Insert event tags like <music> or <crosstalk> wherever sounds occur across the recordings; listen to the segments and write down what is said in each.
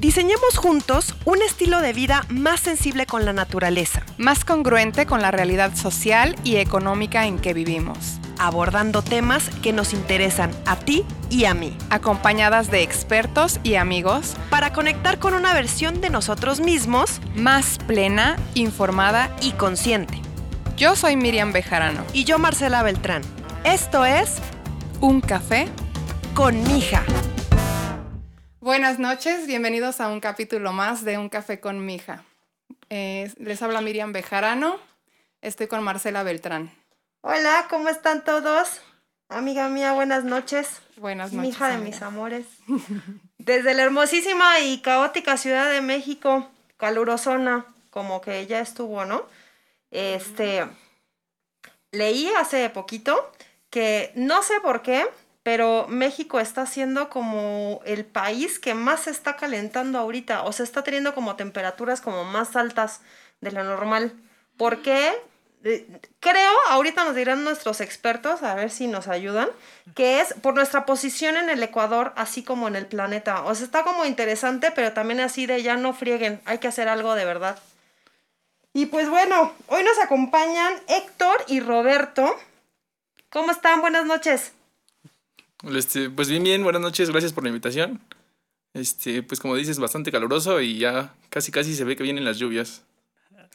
Diseñemos juntos un estilo de vida más sensible con la naturaleza, más congruente con la realidad social y económica en que vivimos, abordando temas que nos interesan a ti y a mí, acompañadas de expertos y amigos, para conectar con una versión de nosotros mismos más plena, informada y consciente. Yo soy Miriam Bejarano. Y yo Marcela Beltrán. Esto es Un Café con Mija. Buenas noches, bienvenidos a un capítulo más de Un Café con Mija. Eh, les habla Miriam Bejarano, estoy con Marcela Beltrán. Hola, ¿cómo están todos? Amiga mía, buenas noches. Buenas noches. Mija de mis amores. <laughs> Desde la hermosísima y caótica Ciudad de México, calurosona, como que ya estuvo, ¿no? Este, leí hace poquito que no sé por qué, pero México está siendo como el país que más se está calentando ahorita, o se está teniendo como temperaturas como más altas de lo normal. ¿Por qué? Eh, creo, ahorita nos dirán nuestros expertos, a ver si nos ayudan, que es por nuestra posición en el Ecuador, así como en el planeta. O sea, está como interesante, pero también así de ya no frieguen, hay que hacer algo de verdad. Y pues bueno, hoy nos acompañan Héctor y Roberto. ¿Cómo están? Buenas noches. Este, pues bien, bien, buenas noches, gracias por la invitación. Este, pues como dices, bastante caluroso y ya casi casi se ve que vienen las lluvias.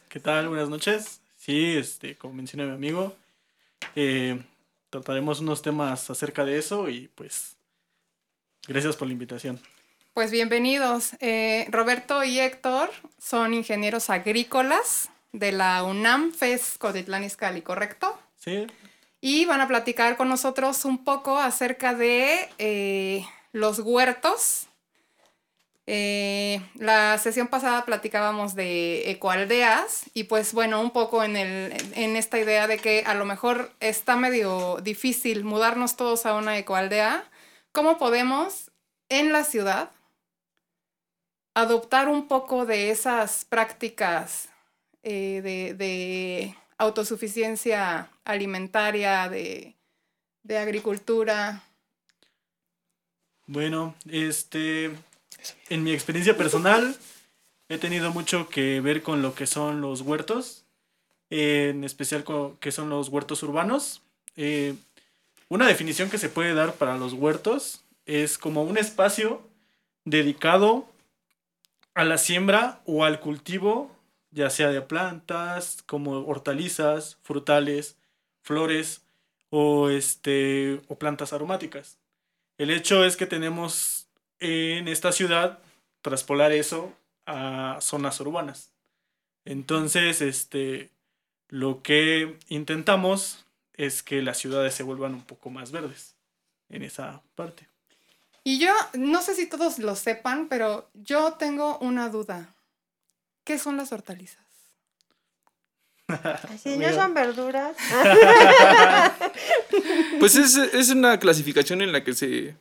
¿Qué tal? Buenas noches. Sí, este, como menciona mi amigo, eh, trataremos unos temas acerca de eso y pues gracias por la invitación. Pues bienvenidos. Eh, Roberto y Héctor son ingenieros agrícolas de la UNAM FES Cotitlán Izcalli, ¿correcto? Sí, y van a platicar con nosotros un poco acerca de eh, los huertos. Eh, la sesión pasada platicábamos de ecoaldeas y pues bueno, un poco en, el, en esta idea de que a lo mejor está medio difícil mudarnos todos a una ecoaldea. ¿Cómo podemos en la ciudad adoptar un poco de esas prácticas eh, de autosuficiencia alimentaria, de, agricultura? Bueno, este, en mi experiencia personal he tenido mucho que ver con lo que son los huertos, en especial con que son los huertos urbanos. Eh, una definición que se puede dar para los huertos es como un espacio dedicado a la siembra o al cultivo ya sea de plantas, como hortalizas, frutales, flores o, este, o plantas aromáticas. El hecho es que tenemos en esta ciudad traspolar eso a zonas urbanas. Entonces, este, lo que intentamos es que las ciudades se vuelvan un poco más verdes en esa parte. Y yo, no sé si todos lo sepan, pero yo tengo una duda. ¿Qué son las hortalizas? Si no son verduras. <laughs> pues es, es, una clasificación en la que se,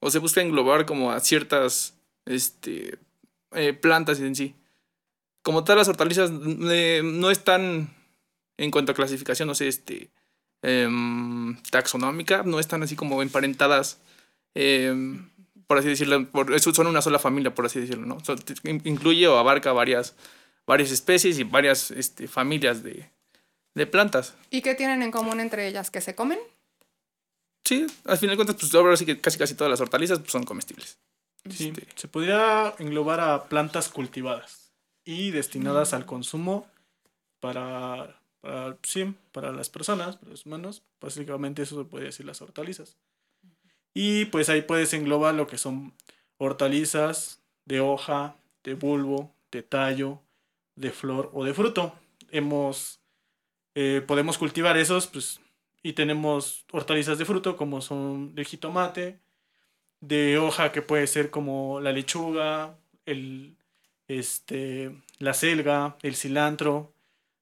o se busca englobar como a ciertas este, eh, plantas en sí. Como tal, las hortalizas eh, no están, en cuanto a clasificación, no sé, este, em, taxonómica, no están así como emparentadas em, por así decirlo, por, son una sola familia, por así decirlo, ¿no? incluye o abarca varias, varias especies y varias este, familias de, de, plantas. ¿Y qué tienen en común entre ellas? ¿Que se comen? Sí, al final de cuentas, pues ahora sí que casi casi todas las hortalizas pues, son comestibles. Sí, este, se podría englobar a plantas cultivadas y destinadas mm. al consumo para, para, sí, para las personas, para los humanos. Básicamente eso se puede decir las hortalizas. Y pues ahí puedes englobar lo que son hortalizas de hoja, de bulbo, de tallo, de flor o de fruto. Hemos, eh, podemos cultivar esos pues, y tenemos hortalizas de fruto como son el jitomate, de hoja que puede ser como la lechuga, el, este, la selga, el cilantro,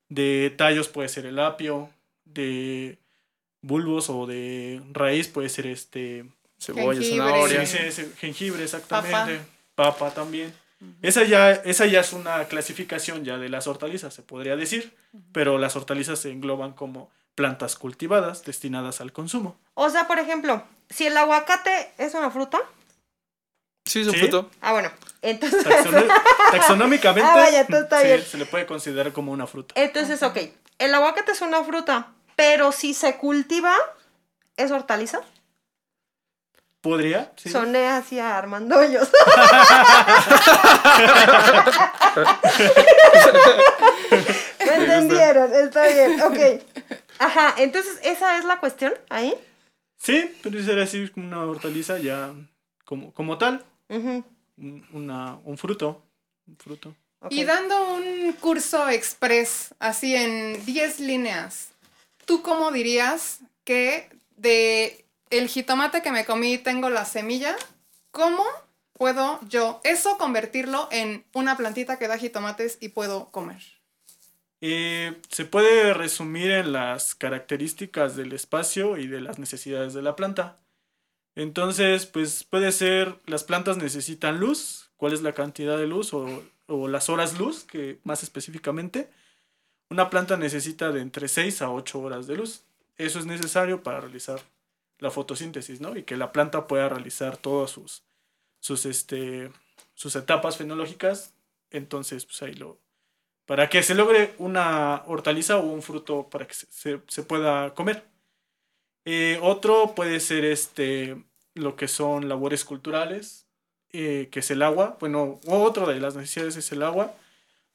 de tallos puede ser el apio, de bulbos o de raíz puede ser este Cebolla, Jengibre. zanahoria. sí, sí, sí, jengibre exactamente, papa, también. Esa ya, esa ya es una clasificación ya de las hortalizas, se podría decir, pero las hortalizas se engloban como plantas cultivadas destinadas al consumo. O sea, por ejemplo, si el aguacate es una fruta, Sí, es un ¿Sí? fruto. ah, bueno, entonces, <laughs> taxonómicamente Ah, vaya, está sí, bien. se le puede considerar como una fruta. entonces, ok, el aguacate es una fruta, pero si se cultiva, ¿es hortaliza? ¿Podría? Sí. Soné hacia Armando Hoyos. <laughs> Me entendieron, está bien, ok. Ajá, entonces esa es la cuestión ahí. Sí, pero sería así como una hortaliza ya como, como tal, una, un fruto. Un fruto. Y dando un curso express, así en 10 líneas, ¿tú cómo dirías que de el jitomate que me comí tengo la semilla? ¿Cómo puedo yo eso convertirlo en una plantita que da jitomates y puedo comer? Eh, se puede resumir en las características del espacio y de las necesidades de la planta. Entonces, pues puede ser, las plantas necesitan luz, cuál es la cantidad de luz o, las horas luz, que más específicamente. Una planta necesita de entre 6 a 8 horas de luz. Eso es necesario para realizar la fotosíntesis, ¿no? Y que la planta pueda realizar todas sus, sus, este, sus etapas fenológicas. Entonces, pues ahí lo, para que se logre una hortaliza o un fruto para que se, se- pueda comer. Eh, otro puede ser este, lo que son labores culturales, eh, que es el agua. Bueno, otro de las necesidades es el agua.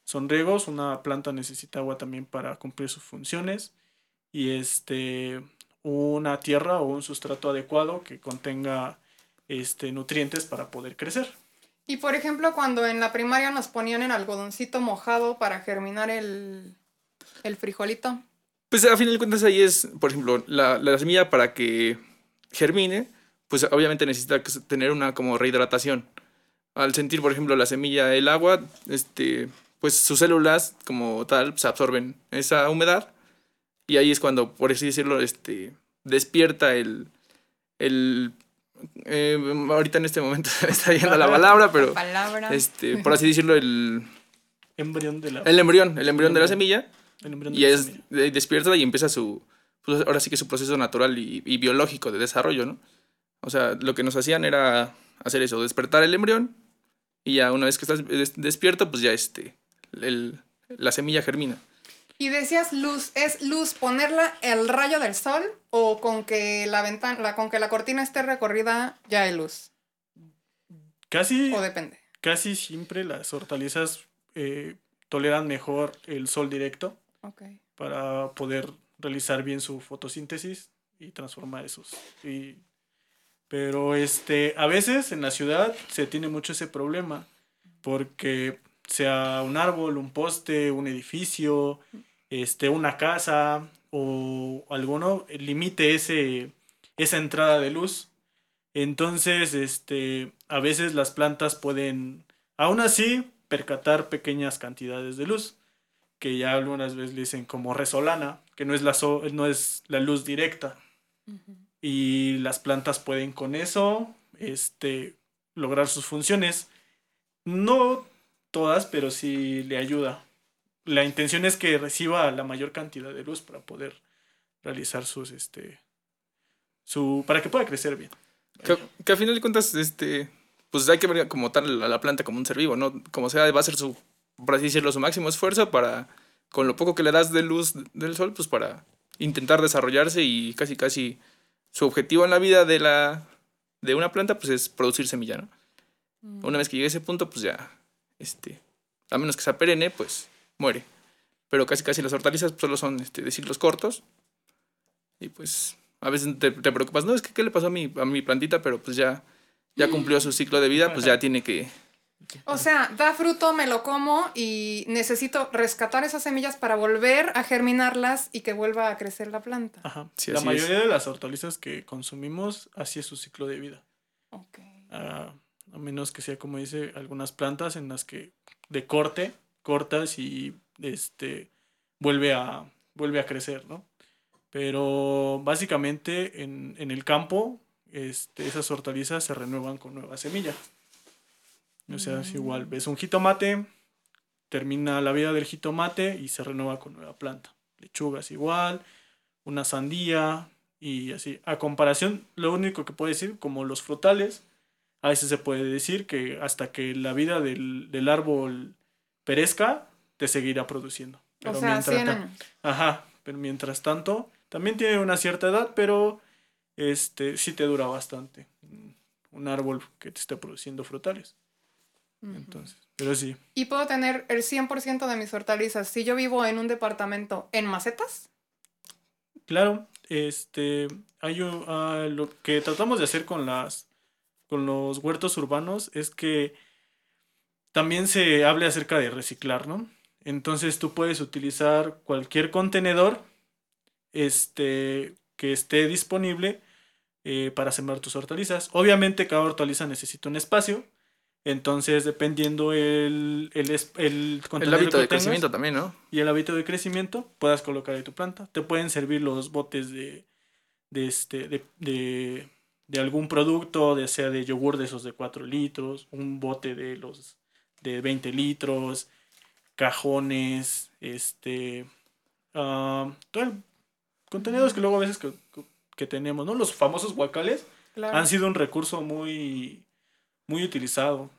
Son riegos, una planta necesita agua también para cumplir sus funciones. Y este, una tierra o un sustrato adecuado que contenga este, nutrientes para poder crecer. Y por ejemplo, cuando en la primaria nos ponían el algodoncito mojado para germinar el, el frijolito. Pues a fin de cuentas ahí es, por ejemplo, la, la semilla para que germine, pues obviamente necesita tener una como rehidratación. Al sentir, por ejemplo, la semilla el agua, este, pues sus células como tal se absorben esa humedad y ahí es cuando, por así decirlo, este, despierta el, el eh, ahorita en este momento <laughs> me está yendo la palabra, pero Palabra. este, por así decirlo, el, Embrión de la, el embrión, el embrión de la semilla el embrión de y la es semilla. de- despierta y empieza su, pues ahora sí que su proceso natural y, y biológico de desarrollo, ¿no? O sea, lo que nos hacían era hacer eso, despertar el embrión y ya una vez que estás des- despierto, pues ya este, el- la semilla germina. Y decías luz, ¿es luz ponerla el rayo del sol o con que la ventana, la, con que la cortina esté recorrida ya hay luz? Casi, O depende. casi siempre las hortalizas eh, toleran mejor el sol directo Ok. para poder realizar bien su fotosíntesis y transformar esos. y- pero este, a veces en la ciudad se tiene mucho ese problema porque sea un árbol, un poste, un edificio, este, una casa o alguno limite ese, esa entrada de luz. Entonces, este, a veces las plantas pueden, aún así, percatar pequeñas cantidades de luz, que ya algunas veces le dicen como resolana, que no es la, so- no es la luz directa. Y las plantas pueden con eso este, lograr sus funciones. No todas, pero sí le ayuda. La intención es que reciba la mayor cantidad de luz para poder realizar sus, este, su, para que pueda crecer bien. Que, que a final de cuentas, este, pues hay que ver como tal a la planta como un ser vivo, ¿no? Como sea, va a ser su, por así decirlo, su máximo esfuerzo para, con lo poco que le das de luz del sol, pues para intentar desarrollarse y casi casi su objetivo en la vida de la de una planta pues es producir semilla, ¿no? Una vez que llegue a ese punto, pues ya, este, a menos que sea perenne, pues muere. Pero casi casi las hortalizas solo son este, de ciclos cortos. Y pues a veces te, te preocupas, no, es que qué le pasó a mi, a mi plantita, pero pues ya, ya cumplió su ciclo de vida, pues ya tiene que... O sea, da fruto, me lo como y necesito rescatar esas semillas para volver a germinarlas y que vuelva a crecer la planta. Ajá. Sí, la así mayoría de las hortalizas que consumimos, así es su ciclo de vida. Ok. a, a menos que sea, como dice, algunas plantas en las que de corte, cortas y este, vuelve, a, vuelve a crecer, ¿no? Pero básicamente en, en el campo este, esas hortalizas se renuevan con nueva semilla. O sea, es igual, ves un jitomate, termina la vida del jitomate y se renueva con nueva planta. Lechugas igual, una sandía y así. A comparación, lo único que puedo decir, como los frutales, a veces se puede decir que hasta que la vida del, del árbol perezca, te seguirá produciendo. o sea, 100 años. Ajá, pero mientras tanto, también tiene una cierta edad, pero este sí te dura bastante. Un árbol que te esté produciendo frutales. Entonces, pero sí. ¿Y puedo tener el 100% de mis hortalizas si yo vivo en un departamento en macetas? Claro, este, hay un- ah, lo que tratamos de hacer con las, con los huertos urbanos es que también se hable acerca de reciclar, ¿no? Entonces tú puedes utilizar cualquier contenedor, este, que esté disponible eh, para sembrar tus hortalizas. Obviamente cada hortaliza necesita un espacio, entonces dependiendo el, el, el hábito de tengas, crecimiento también, ¿no? y el hábito de crecimiento puedas colocar ahí tu planta. Te pueden servir los botes de, de, este, de, de, de algún producto, ya sea de yogur de esos de 4 litros, un bote de los de 20 litros, cajones, este, ah, todo el- contenedores que luego a veces que, que tenemos, ¿no? Los famosos guacales Claro. han sido un recurso muy, muy utilizado.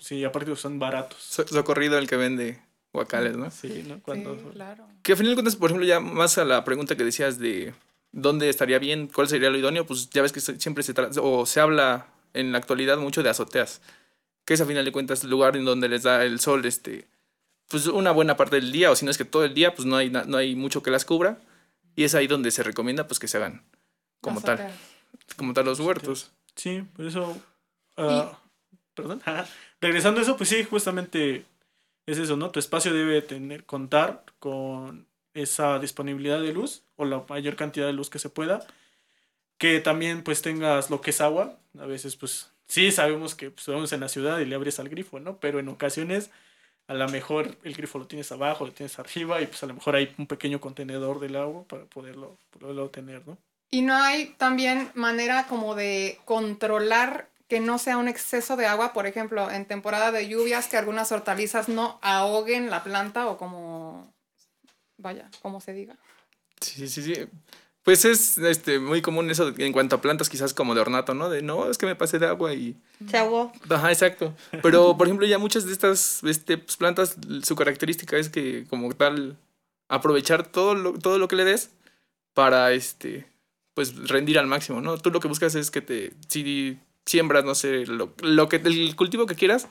Sí, aparte son baratos. So- socorrido el que vende guacales, ¿no? Sí, ¿no? Cuando, Sí, claro. Que a final de cuentas, por ejemplo, ya más a la pregunta que decías de dónde estaría bien, cuál sería lo idóneo, pues ya ves que siempre se trata, o se habla en la actualidad mucho de azoteas, que es a final de cuentas el lugar en donde les da el sol, este, pues una buena parte del día, o si no es que todo el día, pues no hay, no hay mucho que las cubra, y es ahí donde se recomienda pues que se hagan como tal, como tal los huertos. Sí, por eso. ah, Perdón. <laughs> Regresando a eso, pues sí, justamente es eso, ¿no? Tu espacio debe tener, contar con esa disponibilidad de luz o la mayor cantidad de luz que se pueda. Que también pues tengas lo que es agua. A veces pues sí sabemos que pues, vamos en la ciudad y le abres al grifo, ¿no? Pero en ocasiones a lo mejor el grifo lo tienes abajo, lo tienes arriba y pues a lo mejor hay un pequeño contenedor del agua para poderlo, poderlo tener, ¿no? Y no hay también manera como de controlar que no sea un exceso de agua, por ejemplo, en temporada de lluvias, que algunas hortalizas no ahoguen la planta o como, vaya, como se diga. Sí, sí, sí. Pues es este, muy común eso de- en cuanto a plantas, quizás como de ornato, ¿no? De no, es que me pasé de agua y Se ahogó. Ajá, exacto. Pero, por ejemplo, ya muchas de estas este, pues, plantas, su característica es que, como tal, aprovechar todo lo, todo lo que le des para, este, pues, rendir al máximo, ¿no? Tú lo que buscas es que te, si siembras, no sé, lo, lo que, el cultivo que quieras,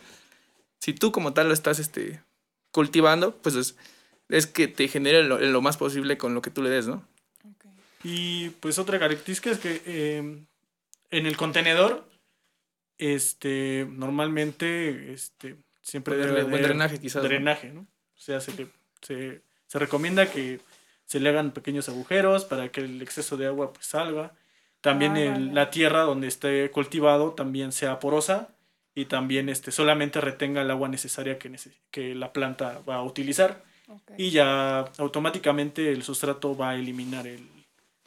si tú como tal lo estás, este, cultivando, pues es, es que te genere lo, lo más posible con lo que tú le des, ¿no? Y pues otra característica es que eh, en el contenedor, este, normalmente, este, siempre debe dre- buen haber drenaje, quizás, ¿no? Drenaje, ¿no? O sea, se, le- se, se recomienda que se le hagan pequeños agujeros para que el exceso de agua pues salga. También Ah, el- vale. la tierra donde esté cultivado también sea porosa y también este, solamente retenga el agua necesaria que, nece- que la planta va a utilizar Ok. y ya automáticamente el sustrato va a eliminar el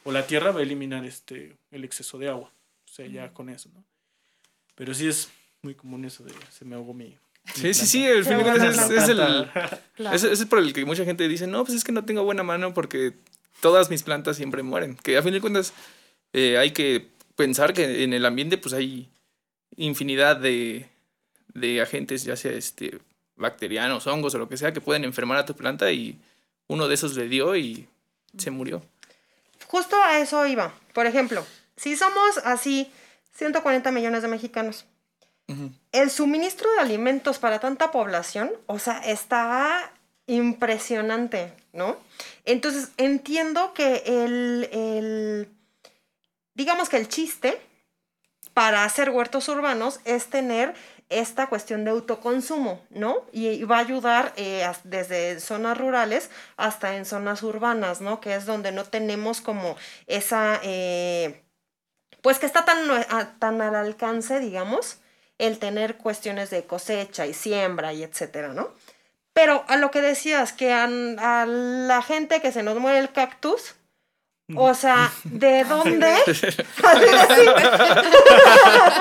o la tierra va a eliminar este el exceso de agua o sea ya con eso no pero sí es muy común eso de se me ahogó mi, mi Sí, sí, sí, Se fin de cuentas es, es el. Claro. Ese es por el que mucha gente dice, no, pues es que no tengo buena mano porque todas mis plantas siempre mueren. Que a fin de cuentas eh, hay que pensar que en el ambiente pues hay infinidad de, de agentes, ya sea este, bacterianos, hongos o lo que sea, que pueden enfermar a tu planta y uno de esos le dio y se murió. Justo a eso iba. Por ejemplo, si somos así 140 millones de mexicanos, el suministro de alimentos para tanta población, o sea, está impresionante, ¿no? Entonces, entiendo que el, el- digamos que el chiste para hacer huertos urbanos es tener esta cuestión de autoconsumo, ¿no? Y, va a ayudar eh, desde zonas rurales hasta en zonas urbanas, ¿no? Que es donde no tenemos como esa, eh, pues que está tan, tan al alcance, digamos, el tener cuestiones de cosecha y siembra y etcétera, ¿no? Pero a lo que decías, que a la gente que se nos muere el cactus, o sea, ¿de <laughs> dónde? <laughs> Así.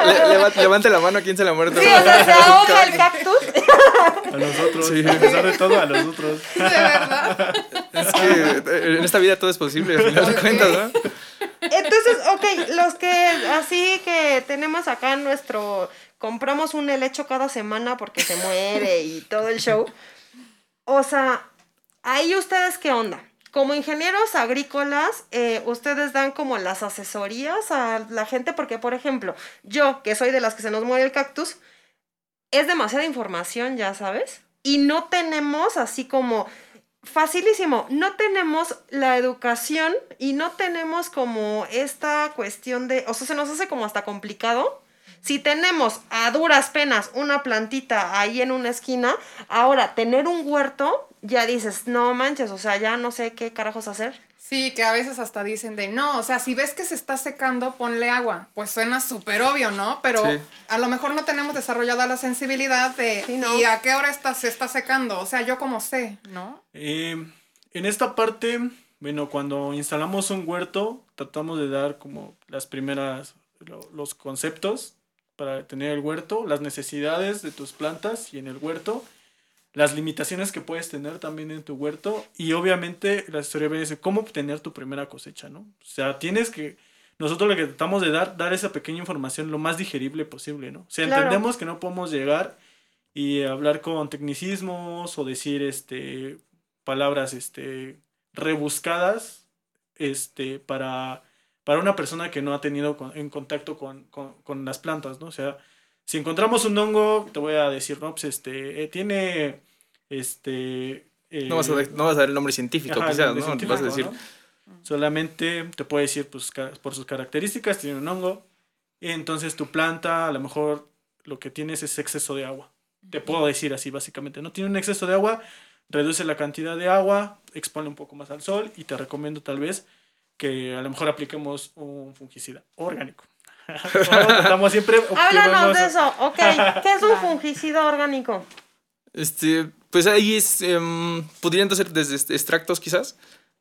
Le- levante la mano a quien se la ha muerto. Sí, o sea, se ahoga el cactus. A nosotros, Sí. a pesar de todo, a nosotros. <laughs> De verdad. Es que eh, en esta vida todo es posible, al final de cuentas, ¿no? Entonces, ok, los que así que tenemos acá nuestro, compramos un helecho cada semana porque se muere y todo el show. O sea, ahí ustedes qué onda. Como ingenieros agrícolas, eh, ustedes dan como las asesorías a la gente porque, por ejemplo, yo, que soy de las que se nos muere el cactus, es demasiada información, ya sabes, y no tenemos así como facilísimo, no tenemos la educación y no tenemos como esta cuestión de, o sea, se nos hace como hasta complicado. Si tenemos a duras penas una plantita ahí en una esquina, ahora tener un huerto, ya dices, no manches, o sea, ya no sé qué carajos hacer. Sí, que a veces hasta dicen de no, o sea, si ves que se está secando, ponle agua. Pues suena súper obvio, ¿no? Pero Sí. a lo mejor no tenemos desarrollada la sensibilidad de Sí, no. ¿y a qué hora está, se está secando? O sea, yo como sé, ¿no? Eh, en esta parte, bueno, cuando instalamos un huerto, tratamos de dar como las primeras, lo- los conceptos para tener el huerto, las necesidades de tus plantas y en el huerto, las limitaciones que puedes tener también en tu huerto y obviamente la historia viene de cómo obtener tu primera cosecha, ¿no? O sea, tienes que, nosotros lo que tratamos de dar, dar esa pequeña información lo más digerible posible, ¿no? O sea, Claro. entendemos que no podemos llegar y hablar con tecnicismos o decir, este, palabras, este, rebuscadas, este, para, para una persona que no ha tenido con- en contacto con, con- con las plantas, ¿no? O sea, si encontramos un hongo, te voy a decir, no, pues este, eh, tiene, este... eh, No vas, a, no vas a dar el nombre científico, ajá, quizás, nombre ¿no? científico, Vas a decir, ¿no? Solamente te puede decir, pues, por sus características, tiene un hongo, entonces tu planta, a lo mejor, lo que tienes es exceso de agua. Te puedo decir así, básicamente, ¿no? Tiene un exceso de agua, reduce la cantidad de agua, expone un poco más al sol, y te recomiendo tal vez que a lo mejor apliquemos un fungicida orgánico. <laughs> Estamos siempre Háblanos de eso, ok. ¿Qué es un fungicida orgánico? Este, pues ahí es, em, podrían ser desde extractos quizás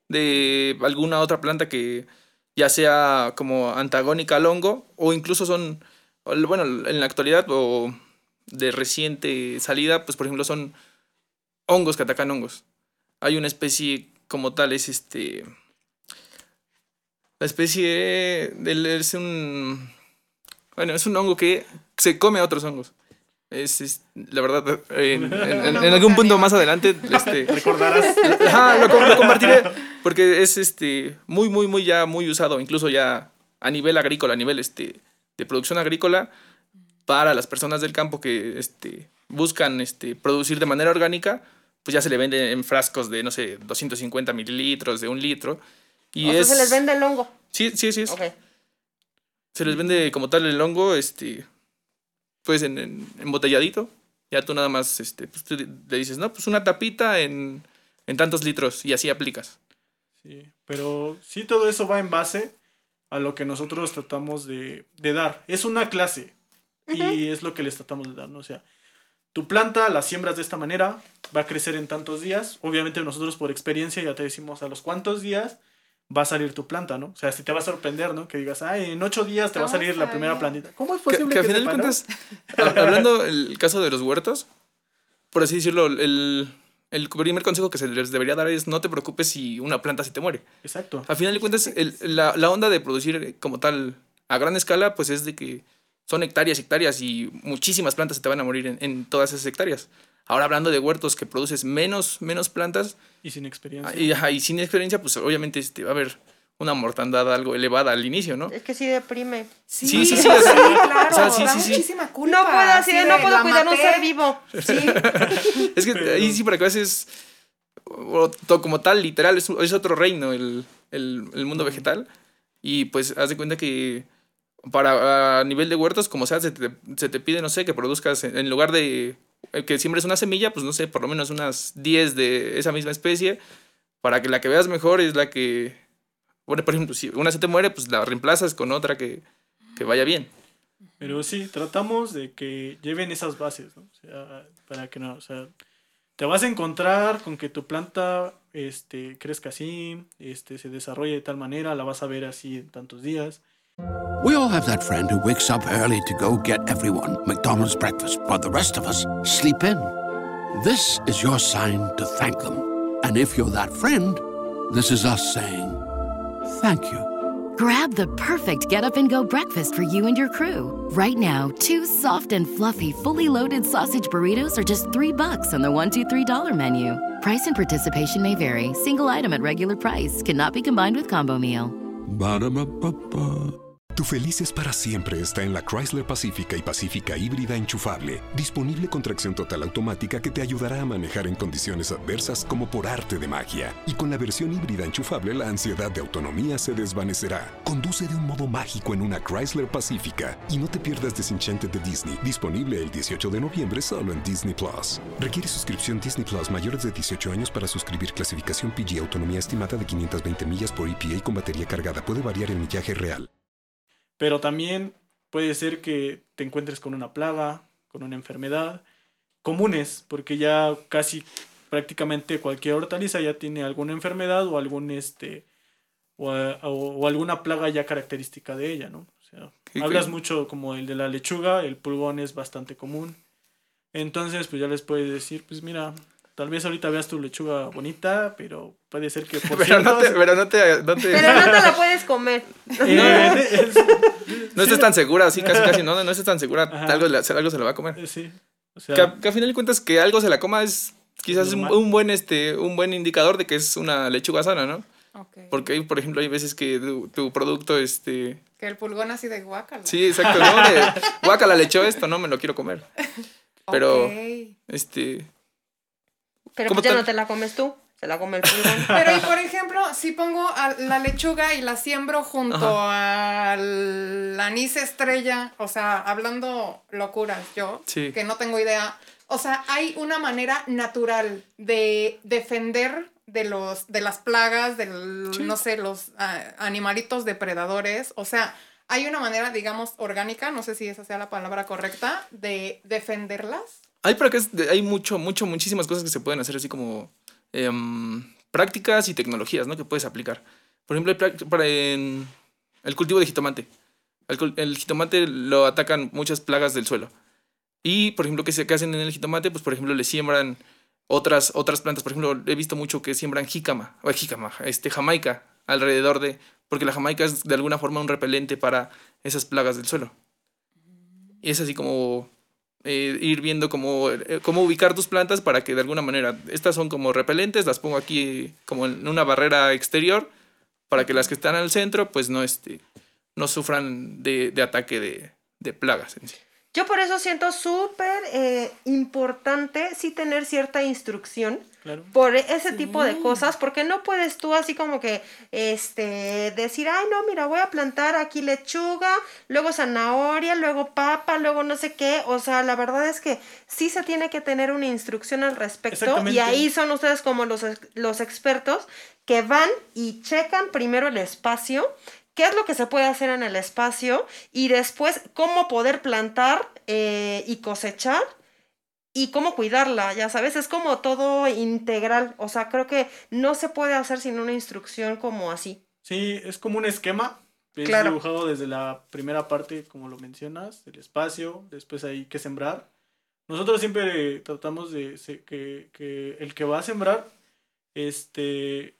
de alguna otra planta que ya sea como antagónica al hongo o incluso son, bueno, en la actualidad o de reciente salida, pues por ejemplo son hongos que atacan hongos. Hay una especie como tal, es este... La especie es un... Bueno, es un hongo que se come a otros hongos. Es, es- la verdad, en, en- <laughs> en- en algún punto más adelante, este, Recordarás. Ajá, lo, com- lo compartiré porque es este muy muy muy ya muy usado, incluso ya a nivel agrícola, a nivel este de producción agrícola para las personas del campo que este buscan este producir de manera orgánica, pues ya se le vende en frascos de no sé 250 mililitros, de un litro y o sea, es se les vende el hongo. sí sí sí es- Ok. se les vende como tal el hongo este pues en, en embotelladito ya tú nada más este pues, tú le dices no pues una tapita en en tantos litros y así aplicas Sí, pero sí todo eso va en base a lo que nosotros tratamos de, de dar. Es una clase y es lo que les tratamos de dar, ¿no? O sea, tu planta la siembras de esta manera, va a crecer en tantos días. Obviamente nosotros por experiencia ya te decimos a los cuántos días va a salir tu planta, ¿no? O sea, si te va a sorprender, ¿no? Que digas, ay, en ocho días te va a salir la primera plantita. ¿Cómo es que, posible que que, a final de sepa, no? cuentas hab- hablando el caso de los huertos por así decirlo el el primer consejo que se les debería dar es no te preocupes si una planta se te muere Exacto. A final de cuentas, el- la, la onda de producir como tal a gran escala, pues es de que son hectáreas, hectáreas y muchísimas plantas se te van a morir en, en todas esas hectáreas. Ahora hablando de huertos que produces menos, menos plantas Y sin experiencia. y, ajá, y sin experiencia, pues obviamente este, va a haber una mortandad algo elevada al inicio, ¿no? Es que sí deprime. Sí, Sí, sí, sí, claro. o sea, sí, da sí, sí. muchísima culpa. No puedo así de no puedo cuidar un ser vivo. Sí, <laughs> Es que Pero- ahí sí para que veces, como tal, literal, es, es otro reino el, el- el mundo vegetal. Y pues haz de cuenta que para a nivel de huertos, como sea, se te, se te pide, no sé, que produzcas en, en lugar de que siembres una semilla, pues no sé, por lo menos unas 10 de esa misma especie, para que la que veas mejor es la que, bueno, por ejemplo, si una se te muere, pues la reemplazas con otra que, que vaya bien. Pero sí, tratamos de que lleven esas bases, ¿no? O sea, para que no, o sea, te vas a encontrar con que tu planta este, crezca así, este, se desarrolle de tal manera, la vas a ver así en tantos días. We all have that friend who wakes up early to go get everyone McDonald's breakfast, while the rest of us sleep in. This is your sign to thank them. And if you're that friend, this is us saying thank you. Grab the perfect get up and go breakfast for you and your crew. Right now, two soft and fluffy, fully loaded sausage burritos are just three bucks on the one, two, three dollar menu. Price and participation may vary. Single item at regular price cannot be combined with combo meal. Ba-da-ba-ba-ba. Tu felices para siempre está en la Chrysler Pacífica y Pacífica híbrida enchufable, disponible con tracción total automática que te ayudará a manejar en condiciones adversas como por arte de magia. Y con la versión híbrida enchufable la ansiedad de autonomía se desvanecerá. Conduce de un modo mágico en una Chrysler Pacífica y no te pierdas Desenchanted de Disney, disponible el 18 de noviembre solo en Disney Plus. Requiere suscripción Disney Plus mayores de 18 años para suscribir clasificación PG autonomía estimada de 520 millas por EPA con batería cargada. Puede variar el millaje real. Pero también puede ser que te encuentres con una plaga, con una enfermedad, comunes, porque ya casi prácticamente cualquier hortaliza ya tiene alguna enfermedad o algún este o, o- o alguna plaga ya característica de ella, ¿no? O sea, hablas mucho como el de la lechuga, el pulgón es bastante común. Entonces, pues ya les puedes decir, pues mira, tal vez ahorita veas tu lechuga bonita, pero puede ser que <laughs> por Pero no te, pero no te, no te- Pero no te la puedes comer. <laughs> Eh, es- no estés tan segura, así casi casi no, no estés tan segura, algo, algo se la va a comer. eh, sí. O sea, Que, a- que a final de cuentas que algo se la coma es quizás un, buen este un buen indicador de que es una lechuga sana, ¿no? Ok. Porque hay, por ejemplo, hay veces que tu, tu producto este Que el pulgón así de guacala. sí, exacto, no, de <laughs> guacala le echó esto, no me lo quiero comer. Pero Ok. este Pero ¿Cómo pues ya no te la comes tú, se la come el <laughs> pulgón. Pero y por ejemplo, si pongo a la lechuga y la siembro junto al anís estrella, o sea, hablando locuras yo, Sí. que no tengo idea, o sea, hay una manera natural de defender de los de las plagas, del no sé, los ah, animalitos depredadores, o sea, hay una manera, digamos, orgánica, no sé si esa sea la palabra correcta, de defenderlas. Hay para hay mucho mucho muchísimas cosas que se pueden hacer así como em, prácticas y tecnologías, ¿no? Que puedes aplicar. Por ejemplo, para en el cultivo de jitomate. El, jitomate lo atacan muchas plagas del suelo. Y, por ejemplo, ¿qué, se, hacen en el jitomate? Pues, por ejemplo, le siembran otras, otras plantas. Por ejemplo, he visto mucho que siembran jícama, o jícama, este, jamaica, alrededor de... Porque la jamaica es de alguna forma un repelente para esas plagas del suelo. Y es así como eh, ir viendo cómo, eh, cómo ubicar tus plantas para que de alguna manera, estas son como repelentes, las pongo aquí como en una barrera exterior, para que las que están al centro, pues no, este, no sufran de, de ataque de, de plagas en sí. Yo por eso siento súper eh, importante sí tener cierta instrucción claro. por ese tipo de cosas, porque no puedes tú así como que este decir, ay no, mira, voy a plantar aquí lechuga, luego zanahoria, luego papa, luego no sé qué, o sea, la verdad es que sí se tiene que tener una instrucción al respecto y ahí son ustedes como los, los expertos que van y checan primero el espacio, qué es lo que se puede hacer en el espacio y después cómo poder plantar eh, y cosechar y cómo cuidarla, ya sabes, es como todo integral, o sea, creo que no se puede hacer sin una instrucción como así. Sí, es como un esquema. Es Claro. dibujado desde la primera parte, como lo mencionas, el espacio, después hay que sembrar. Nosotros siempre tratamos de que, que el que va a sembrar, este,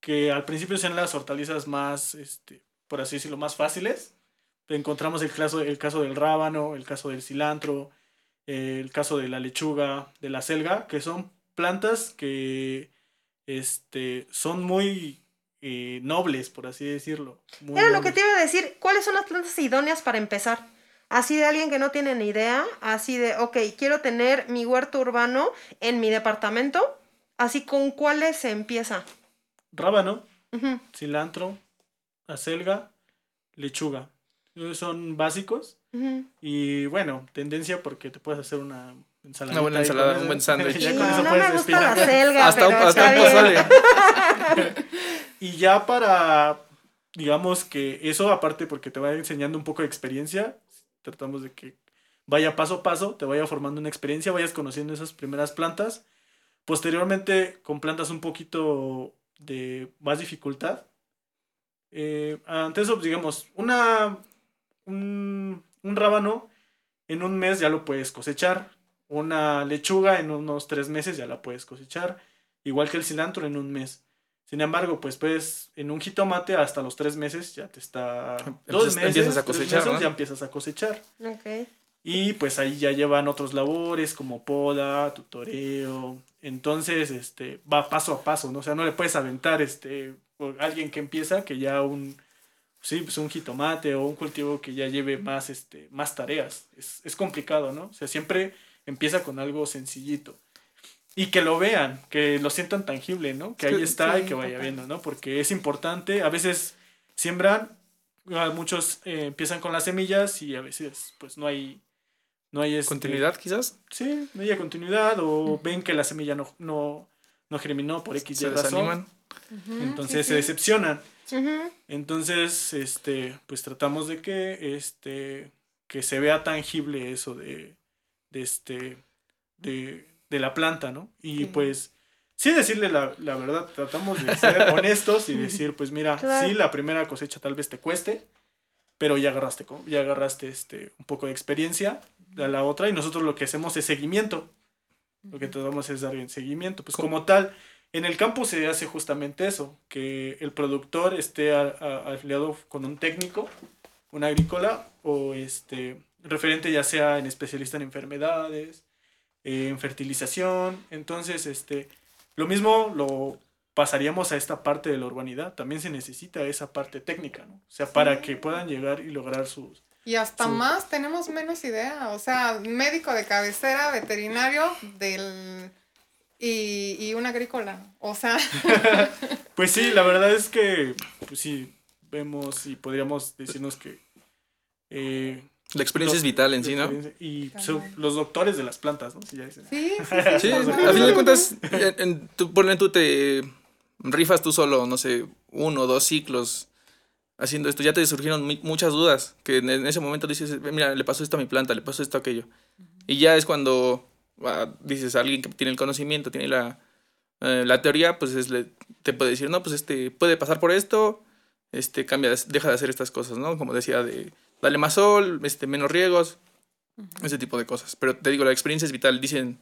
que al principio sean las hortalizas más, este, por así decirlo, más fáciles. Encontramos el caso, el caso del rábano, el caso del cilantro, eh, el caso de la lechuga, de la selga, que son plantas que este, son muy eh, nobles, por así decirlo. muy Era lo que te iba a decir, ¿cuáles son las plantas idóneas para empezar? Así de alguien que no tiene ni idea, así de, ok, quiero tener mi huerto urbano en mi departamento, así con cuáles se empieza. Rábano, cilantro, acelga, lechuga. Son básicos. Y bueno, tendencia porque te puedes hacer una ensalada. Una buena ensalada, un buen sándwich. <laughs> Ya Sí, con eso no puedes me gusta la destilar. selga, Hasta un, pero hasta un pozole. <laughs> Y ya para, digamos que eso, aparte porque te va enseñando un poco de experiencia, tratamos de que vaya paso a paso, te vaya formando una experiencia, vayas conociendo esas primeras plantas. Posteriormente, con plantas un poquito de más dificultad. Eh, ante eso, digamos, una, un, un rábano en un mes ya lo puedes cosechar. Una lechuga en unos tres meses ya la puedes cosechar. Igual que el cilantro en un mes. Sin embargo, pues pues en un jitomate hasta los tres meses ya te está... Dos meses, empiezas a tres cosechar, meses ¿no? ya empiezas a cosechar. Ok. Y pues ahí ya llevan otros labores como poda, tutoreo. Entonces, este, va paso a paso, ¿no? O sea, no le puedes aventar, este, alguien que empieza que ya un, sí, pues un jitomate o un cultivo que ya lleve más, este, más tareas. Es, es complicado, ¿no? O sea, siempre empieza con algo sencillito. Y que lo vean, que lo sientan tangible, ¿no? Que ahí Sí, está y sí, que vaya viendo, ¿no? Porque es importante, a veces siembran, muchos eh, empiezan con las semillas y a veces pues no hay no hay este, Continuidad, quizás. sí no hay continuidad o ven que la semilla no no, no germinó por X Se razón desaniman. entonces se decepcionan entonces este pues tratamos de que este que se vea tangible eso de de este de, de la planta no y pues sí decirle la, la verdad tratamos de ser <laughs> honestos y decir pues mira Claro. sí la primera cosecha tal vez te cueste pero ya agarraste ya agarraste este un poco de experiencia a la otra y nosotros lo que hacemos es seguimiento lo que tratamos es dar en seguimiento pues ¿Cómo? como tal en el campo se hace justamente eso que el productor esté a- a- afiliado con un técnico un agrícola o este referente ya sea en especialista en enfermedades eh, en fertilización entonces este lo mismo lo pasaríamos a esta parte de la urbanidad también se necesita esa parte técnica ¿no? o sea para que puedan llegar y lograr sus Y hasta más tenemos menos idea. O sea, médico de cabecera, veterinario del y, y un agrícola. O sea, <laughs> Pues sí, la verdad es que, pues sí, vemos y podríamos decirnos que... eh, La experiencia los- es vital en sí, ¿no? Y son los doctores de las plantas, ¿no? Sí, ya dicen. sí, sí, sí. <laughs> Sí, a fin de cuentas, en, en- ponle, tú te rifas tú solo, no sé, uno o dos ciclos haciendo esto. Ya te surgieron muchas dudas, que en, en ese momento dices, mira, le pasó esto a mi planta, le pasó esto a aquello. Y ya es cuando dices a alguien que tiene el conocimiento, tiene la, eh, la teoría, pues es le- te puede decir, no, pues este puede pasar por esto, este cambia, de- deja de hacer estas cosas, ¿no? Como decía, de dale más sol, este, menos riegos, ese tipo de cosas. Pero te digo, la experiencia es vital. Dicen,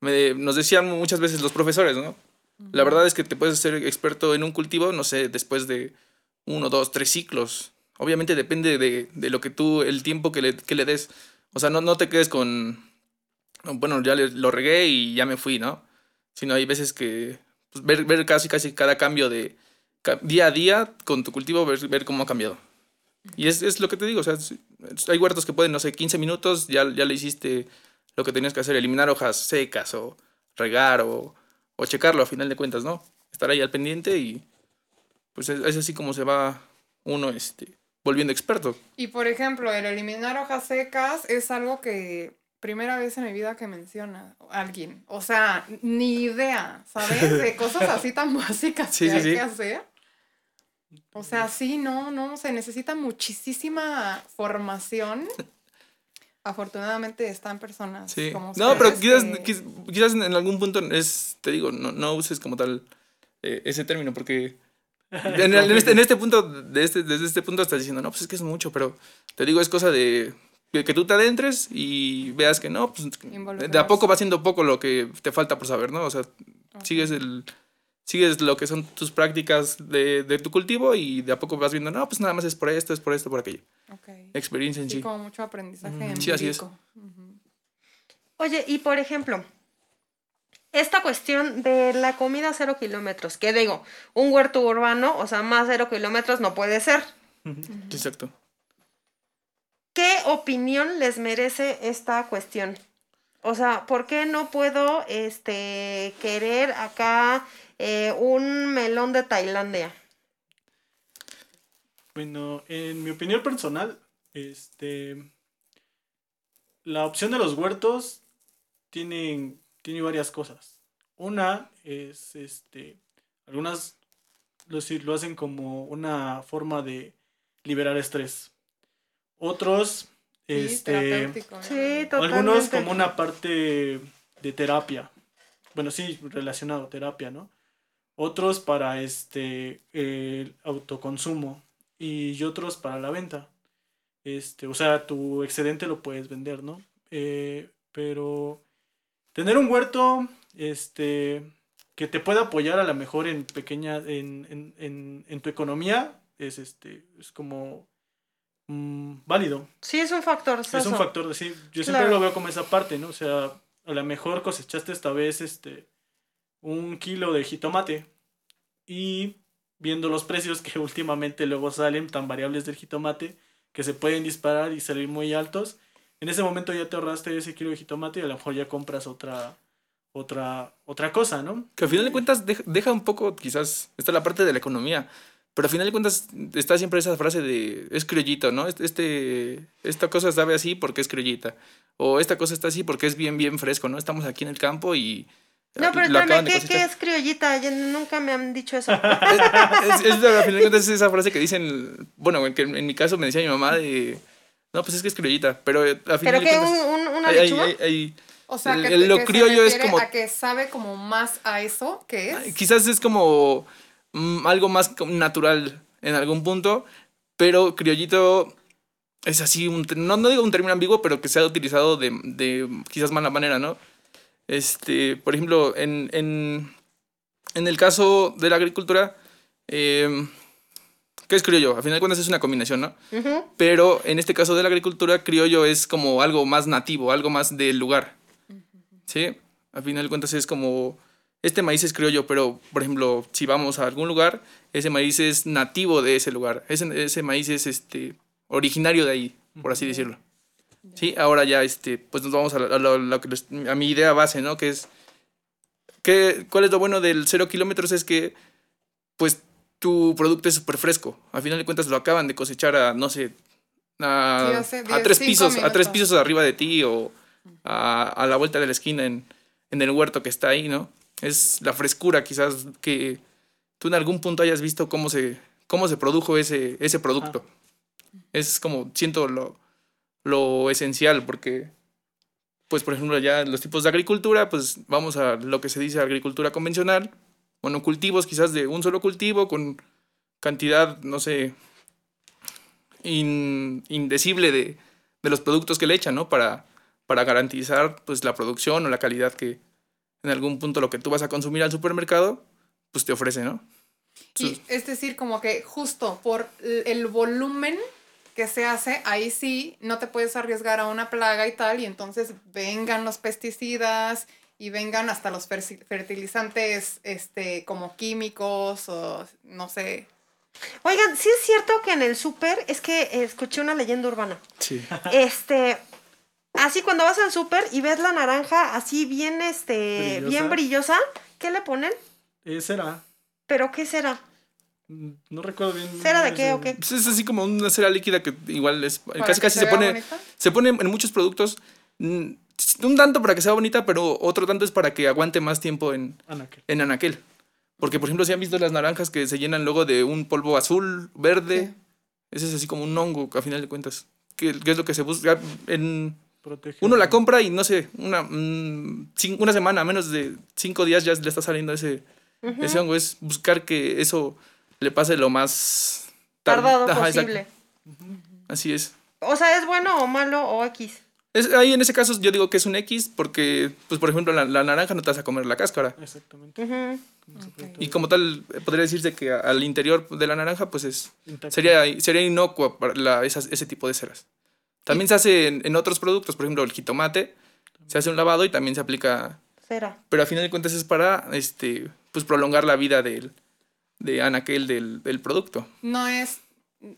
me- nos decían muchas veces los profesores, ¿no? La verdad es que te puedes ser experto en un cultivo, no sé, después de uno, dos, tres ciclos. Obviamente depende de, de lo que tú, el tiempo que le, que le des. O sea, no, no te quedes con, bueno, ya lo regué y ya me fui, ¿no? Sino hay veces que pues, ver, ver casi, casi cada cambio de día a día con tu cultivo, ver, ver cómo ha cambiado. Y es, es lo que te digo, o sea, hay huertos que pueden, no sé, 15 minutos, ya, ya le hiciste lo que tenías que hacer, eliminar hojas secas o regar o, o checarlo a final de cuentas, ¿no? Estar ahí al pendiente y pues es, es así como se va uno este, volviendo experto. Y por ejemplo, el eliminar hojas secas es algo que primera vez en mi vida que menciona alguien. O sea, ni idea, ¿sabes? <laughs> De cosas así tan básicas Sí, que sí, hay sí. que hacer. O sea, sí, no, no, se necesita muchísima formación. Afortunadamente están personas Sí. como No, pero ustedes quizás, que- quiz- quizás en algún punto es, te digo, no, no uses como tal eh, ese término porque en, <laughs> el- en este, en este punto, de este, desde este punto estás diciendo, no, pues es que es mucho, pero te digo, es cosa de que, que tú te adentres y veas que no, pues de a poco va siendo poco lo que te falta por saber, ¿no? O sea, sigues el sigues lo que son tus prácticas de, de tu cultivo y de a poco vas viendo, no, pues nada más es por esto, es por esto, por aquello. Experiencia en Sí, sí. como mucho aprendizaje Sí, así es. empírico. Ujú. Oye, y por ejemplo, esta cuestión de la comida a cero kilómetros, que digo, un huerto urbano, o sea, más cero kilómetros no puede ser. Exacto. ¿Qué opinión les merece esta cuestión? O sea, ¿por qué no puedo este, querer acá eh, un melón de Tailandia? Bueno, en mi opinión personal, este, la opción de los huertos tienen, tiene varias cosas. Una es, este, algunas lo, lo hacen como una forma de liberar estrés. Otros Este, terapéutico, ¿no? Sí, totalmente. algunos como una parte de terapia. Bueno, sí, relacionado, terapia, ¿no? Otros para este el autoconsumo y otros para la venta. Este, o sea, tu excedente lo puedes vender, ¿no? Eh, pero tener un huerto, este, que te pueda apoyar a lo mejor en pequeña, en, en, en, en tu economía, es este, es como mm, válido. Sí, es un factor. Es un factor de sí. Yo siempre Claro. lo veo como esa parte, ¿no? O sea, a lo mejor cosechaste esta vez este un kilo de jitomate y viendo los precios que <laughs> últimamente luego salen tan variables del jitomate que se pueden disparar y salir muy altos, en ese momento ya te ahorraste ese kilo de jitomate y a lo mejor ya compras otra otra otra cosa, ¿no? Que al final de cuentas deja, deja un poco, quizás, está la parte de la economía, pero al final de cuentas está siempre esa frase de es criollito, ¿no? Este, este- esta cosa sabe así porque es criollita. O esta cosa está así porque es bien, bien fresco, ¿no? Estamos aquí en el campo y... No, pero espérame, ¿qué, ¿qué es criollita? Ya nunca me han dicho eso. <laughs> es, es- al final de cuentas es esa frase que dicen, bueno, que en, en mi caso me decía mi mamá de, no, pues es que es criollita, pero eh, al final ¿Pero de cuentas... ¿Un- un- ¿Una hay- hay- hay- hay- O sea, el- que, el- lo que se criollo es refiere como- a que sabe como más a eso que es. Quizás es como algo más natural en algún punto, pero criollito es así, un, no, no digo un término ambiguo, pero que se ha utilizado de, de quizás mala manera, ¿no? Este, por ejemplo, en, en, en el caso de la agricultura, eh, ¿qué es criollo? A final de cuentas es una combinación, ¿no? Ujú. Pero en este caso de la agricultura, criollo es como algo más nativo, algo más del lugar. ¿Sí? Al final de cuentas es como, este maíz es criollo, pero por ejemplo, si vamos a algún lugar, ese maíz es nativo de ese lugar. Ese, ese maíz es este, originario de ahí, por así decirlo. Sí, ahora ya este, pues nos vamos a, a a mi idea base, ¿no? Que es, que, ¿cuál es lo bueno del cero kilómetros? Es que, pues, tu producto es súper fresco. Al final de cuentas lo acaban de cosechar a, no sé, a, Sí, a tres pisos, a tres pisos arriba de ti o a, a la vuelta de la esquina en, en el huerto que está ahí, ¿no? Es la frescura quizás que tú en algún punto hayas visto cómo se, cómo se produjo ese, ese producto. Es como, siento lo, lo esencial porque, pues por ejemplo, ya los tipos de agricultura, pues vamos a lo que se dice agricultura convencional, monocultivos quizás de un solo cultivo con cantidad, no sé, in- indecible de, de los productos que le echan, ¿no? Para, para garantizar pues la producción o la calidad que en algún punto lo que tú vas a consumir al supermercado, pues te ofrece, ¿no? Y es decir, como que justo por el volumen que se hace, ahí sí no te puedes arriesgar a una plaga y tal, y entonces vengan los pesticidas y vengan hasta los fertilizantes este, como químicos o no sé. Oigan, sí es cierto que en el súper, es que escuché una leyenda urbana. Sí. Este, así cuando vas al súper y ves la naranja así bien, este, Brillosa. bien brillosa, ¿qué le ponen? Eh, será. ¿Pero qué será? Mm, No recuerdo bien. ¿Cera de qué o qué? Pues es así como una cera líquida que igual es para casi casi se vea pone bonita. se pone en muchos productos mm, un tanto para que sea bonita, pero otro tanto es para que aguante más tiempo en, Anaquel. en anaquel. Porque, por ejemplo, si han visto las naranjas que se llenan luego de un polvo azul, verde, ese es así como un hongo, a final de cuentas. Que, que es lo que se busca. En, Protege. uno la compra y no sé, una, mm, una semana, menos de cinco días ya le está saliendo ese, ese hongo. Es buscar que eso le pase lo más tar- Tardado Ajá, posible. Así es. O sea, ¿es bueno o malo o X? Es- Ahí en ese caso yo digo que es un X porque, pues por ejemplo, la, la naranja no te vas a comer la cáscara. Exactamente. Y como tal, podría decirse que al interior de la naranja, pues es Intacto. sería, sería inocua para la- esas- ese tipo de ceras. También se hace en, en otros productos, por ejemplo, el jitomate, se hace un lavado y también se aplica, Cera. pero a final de cuentas es para este, pues prolongar la vida del, de anaquel del, del producto. No es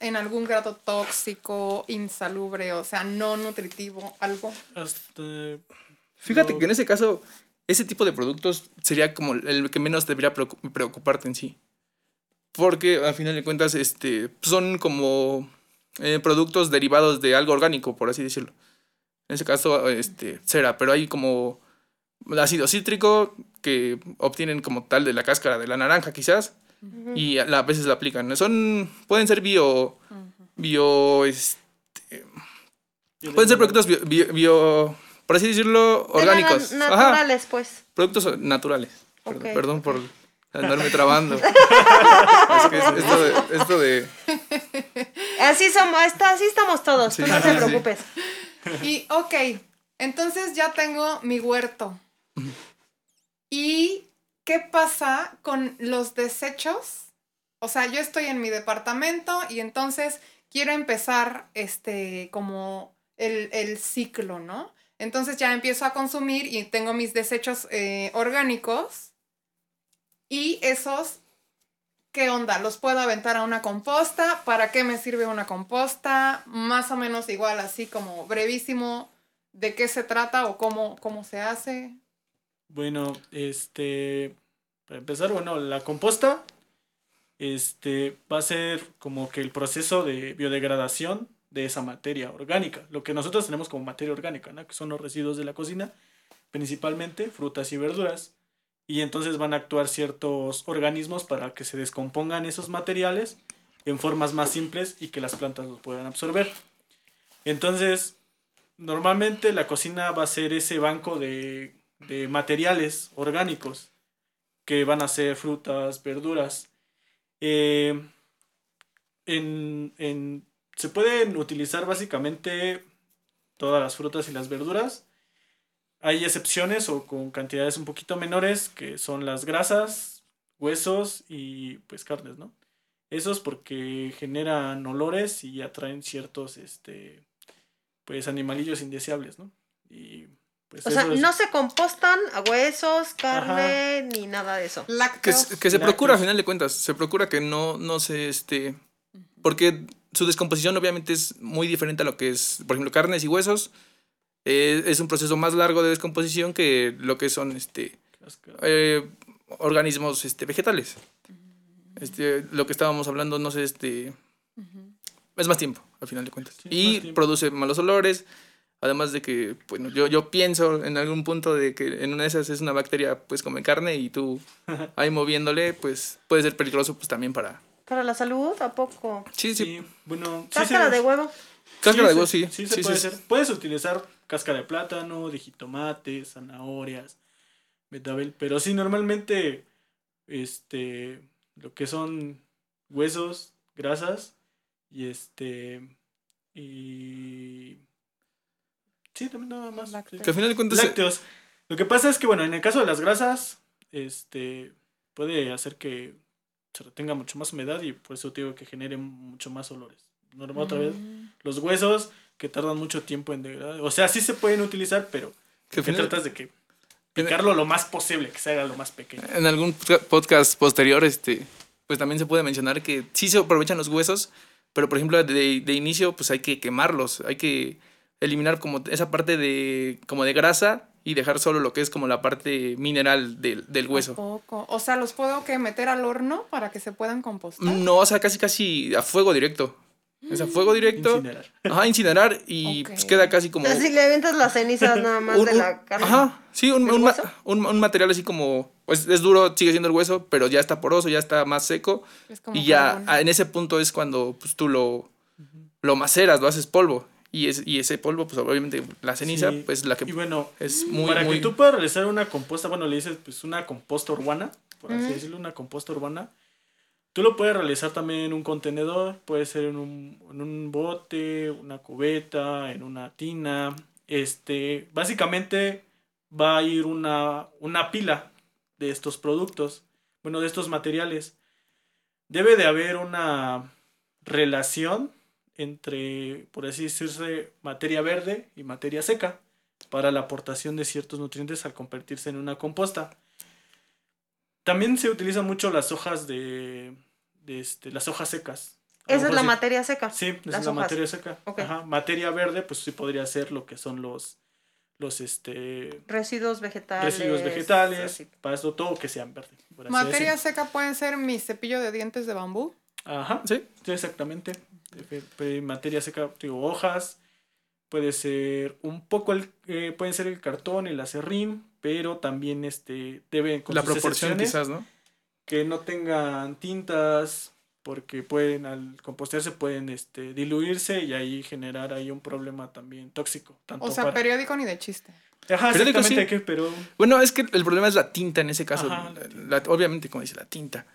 en algún grado tóxico, insalubre, o sea, no nutritivo, algo. Hasta, Fíjate No. que en ese caso, ese tipo de productos sería como el que menos debería preocu- preocuparte en sí. Porque al final de cuentas, este, son como eh, productos derivados de algo orgánico, por así decirlo. En ese caso, este, cera, pero hay como ácido cítrico que obtienen como tal de la cáscara de la naranja, quizás, y a, la- a veces la aplican. Son, pueden ser bio, bio, este, Pueden ser productos bio, bio- bio- por así decirlo, orgánicos. Ajá, naturales, pues. productos naturales. Perdón, perdón por andarme trabando. <laughs> es que es- esto de, esto de Así somos, está, así estamos todos, Sí, tú no sí, te sí. preocupes. Y ok, entonces ya tengo mi huerto. ¿Y qué pasa con los desechos? O sea, yo estoy en mi departamento y entonces quiero empezar este como el, el ciclo, ¿no? Entonces ya empiezo a consumir y tengo mis desechos eh, orgánicos y esos, ¿qué onda? ¿Los puedo aventar a una composta? ¿Para qué me sirve una composta? Más o menos igual, así como brevísimo, ¿de qué se trata o cómo, cómo se hace? Bueno, este, para empezar, bueno, la composta, este, va a ser como que el proceso de biodegradación de esa materia orgánica, lo que nosotros tenemos como materia orgánica, ¿no? Que son los residuos de la cocina, principalmente frutas y verduras. Y entonces van a actuar ciertos organismos para que se descompongan esos materiales en formas más simples y que las plantas los puedan absorber. Entonces, normalmente la cocina va a ser ese banco de, de materiales orgánicos que van a ser frutas, verduras. Eh, en, en- se pueden utilizar básicamente todas las frutas y las verduras. Hay excepciones o con cantidades un poquito menores que son las grasas, huesos y pues carnes, ¿no? Esos porque generan olores y atraen ciertos, este, pues animalillos indeseables, ¿no? Y pues O sea, es- no se compostan a huesos, carne, ni nada de eso. que, Lácteos. se- que se Lácteos. procura a final de cuentas, se procura que no, no se, este, porque su descomposición obviamente es muy diferente a lo que es, por ejemplo, carnes y huesos. Eh, es un proceso más largo de descomposición que lo que son, este, eh, organismos, este, vegetales. Este, lo que estábamos hablando, no sé, este, es más tiempo, al final de cuentas. Sí, y produce malos olores. Además de que, bueno, yo, yo pienso en algún punto de que en una de esas es una bacteria, pues come carne y tú <laughs> ahí moviéndole, pues puede ser peligroso, pues también para... ¿Para la salud? ¿A poco? Sí, sí. Sí, bueno, sí Cáscara se- de huevo. Cáscara de huevo, sí. Sí, se Sí, puede sí, hacer. Puedes utilizar cáscara de plátano, de jitomate, zanahorias, betabel, pero sí, normalmente, este, lo que son huesos, grasas, y este, y... Sí, también nada más. Lácteos. Que al final de cuentas... Lácteos. Lo que pasa es que, bueno, en el caso de las grasas, este, puede hacer que se retenga mucho más humedad y por eso te digo que genere mucho más olores. Normal otra vez, Mm. los huesos que tardan mucho tiempo en degradar. O sea, sí se pueden utilizar, pero Que tratas de que picarlo lo más posible, que se haga lo más pequeño. En algún podca- podcast posterior, este, pues también se puede mencionar que sí se aprovechan los huesos, pero por ejemplo de, de inicio pues hay que quemarlos, hay que eliminar como esa parte de como de grasa y dejar solo lo que es como la parte mineral del, del ¿A hueso. poco? O sea, ¿los puedo que meter al horno para que se puedan compostar? No, o sea, casi casi a fuego directo. Es a fuego directo. Incinerar. Ajá, incinerar y pues queda casi como... Así le avientas las cenizas nada más un- de un- la carne. Ajá, sí, un, ¿Del un un- un material así como, pues es duro, sigue siendo el hueso, pero ya está poroso, ya está más seco. Es como Y ya carbón. en ese punto es cuando pues, tú lo, lo maceras, lo haces polvo. Y, es, y ese polvo, pues obviamente la ceniza, Sí. pues la que Y bueno, es muy, para muy... que tú puedas realizar una composta, bueno, le dices pues una composta urbana, por así decirlo, una composta urbana. Tú lo puedes realizar también en un contenedor, puede ser en un, en un bote, una cubeta, en una tina. Este, básicamente va a ir una, una pila de estos productos, bueno, de estos materiales. Debe de haber una relación entre, por así decirse, materia verde y materia seca para la aportación de ciertos nutrientes al convertirse en una composta. También se utilizan mucho las hojas de, este, las hojas secas. A Esa es la sí- materia seca. Sí, esa las es la hojas. materia seca. Ajá, Materia verde, pues sí podría ser lo que son los, los este, Residuos vegetales. residuos vegetales, así. para eso todo que sean verde. Materia seca pueden ser mi cepillo de dientes de bambú. Ajá, Sí. sí, exactamente. Materia seca, digo, hojas. Puede ser un poco, el, eh, pueden ser el cartón, el acerrín, pero también este, deben, con La proporción quizás, ¿no? Que no tengan tintas, porque pueden, al compostearse, pueden este, diluirse y ahí generar ahí un problema también tóxico. Tanto O sea, para- periódico ni de chiste. Ajá, Periódico, exactamente, sí. que- pero Bueno, es que el problema es la tinta en ese caso. Ajá, la tinta. La- obviamente, como dice, la tinta.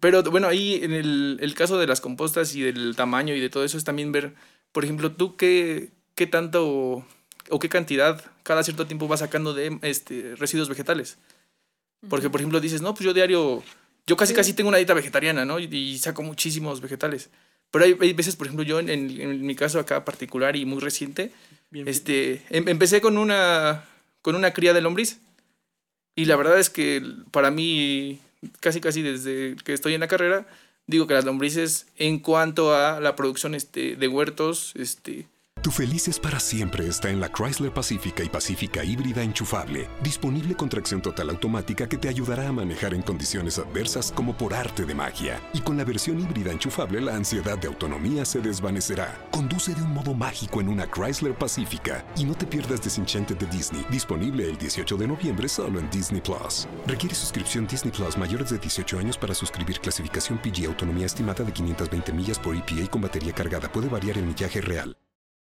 Pero bueno, ahí en el, el caso de las compostas y del tamaño y de todo eso es también ver, por ejemplo, tú qué, qué tanto o qué cantidad cada cierto tiempo vas sacando de este, residuos vegetales. Porque, por ejemplo, dices, no, pues yo diario, yo casi casi tengo una dieta vegetariana, ¿no? Y, y saco muchísimos vegetales. Pero hay, hay veces, por ejemplo, yo en, en- en mi caso acá particular y muy reciente, bien. este, em- empecé con una, con una cría de lombriz. Y la verdad es que para mí, casi casi desde que estoy en la carrera, digo que las lombrices, en cuanto a la producción este, de huertos, este, Tu felices para siempre está en la Chrysler Pacífica y Pacífica híbrida enchufable, disponible con tracción total automática que te ayudará a manejar en condiciones adversas como por arte de magia. Y con la versión híbrida enchufable la ansiedad de autonomía se desvanecerá. Conduce de un modo mágico en una Chrysler Pacífica y no te pierdas Disenchanted de Disney, disponible el 18 de noviembre solo en Disney Plus. Requiere suscripción Disney Plus mayores de 18 años para suscribir clasificación PG autonomía estimada de 520 millas por EPA con batería cargada. Puede variar el millaje real.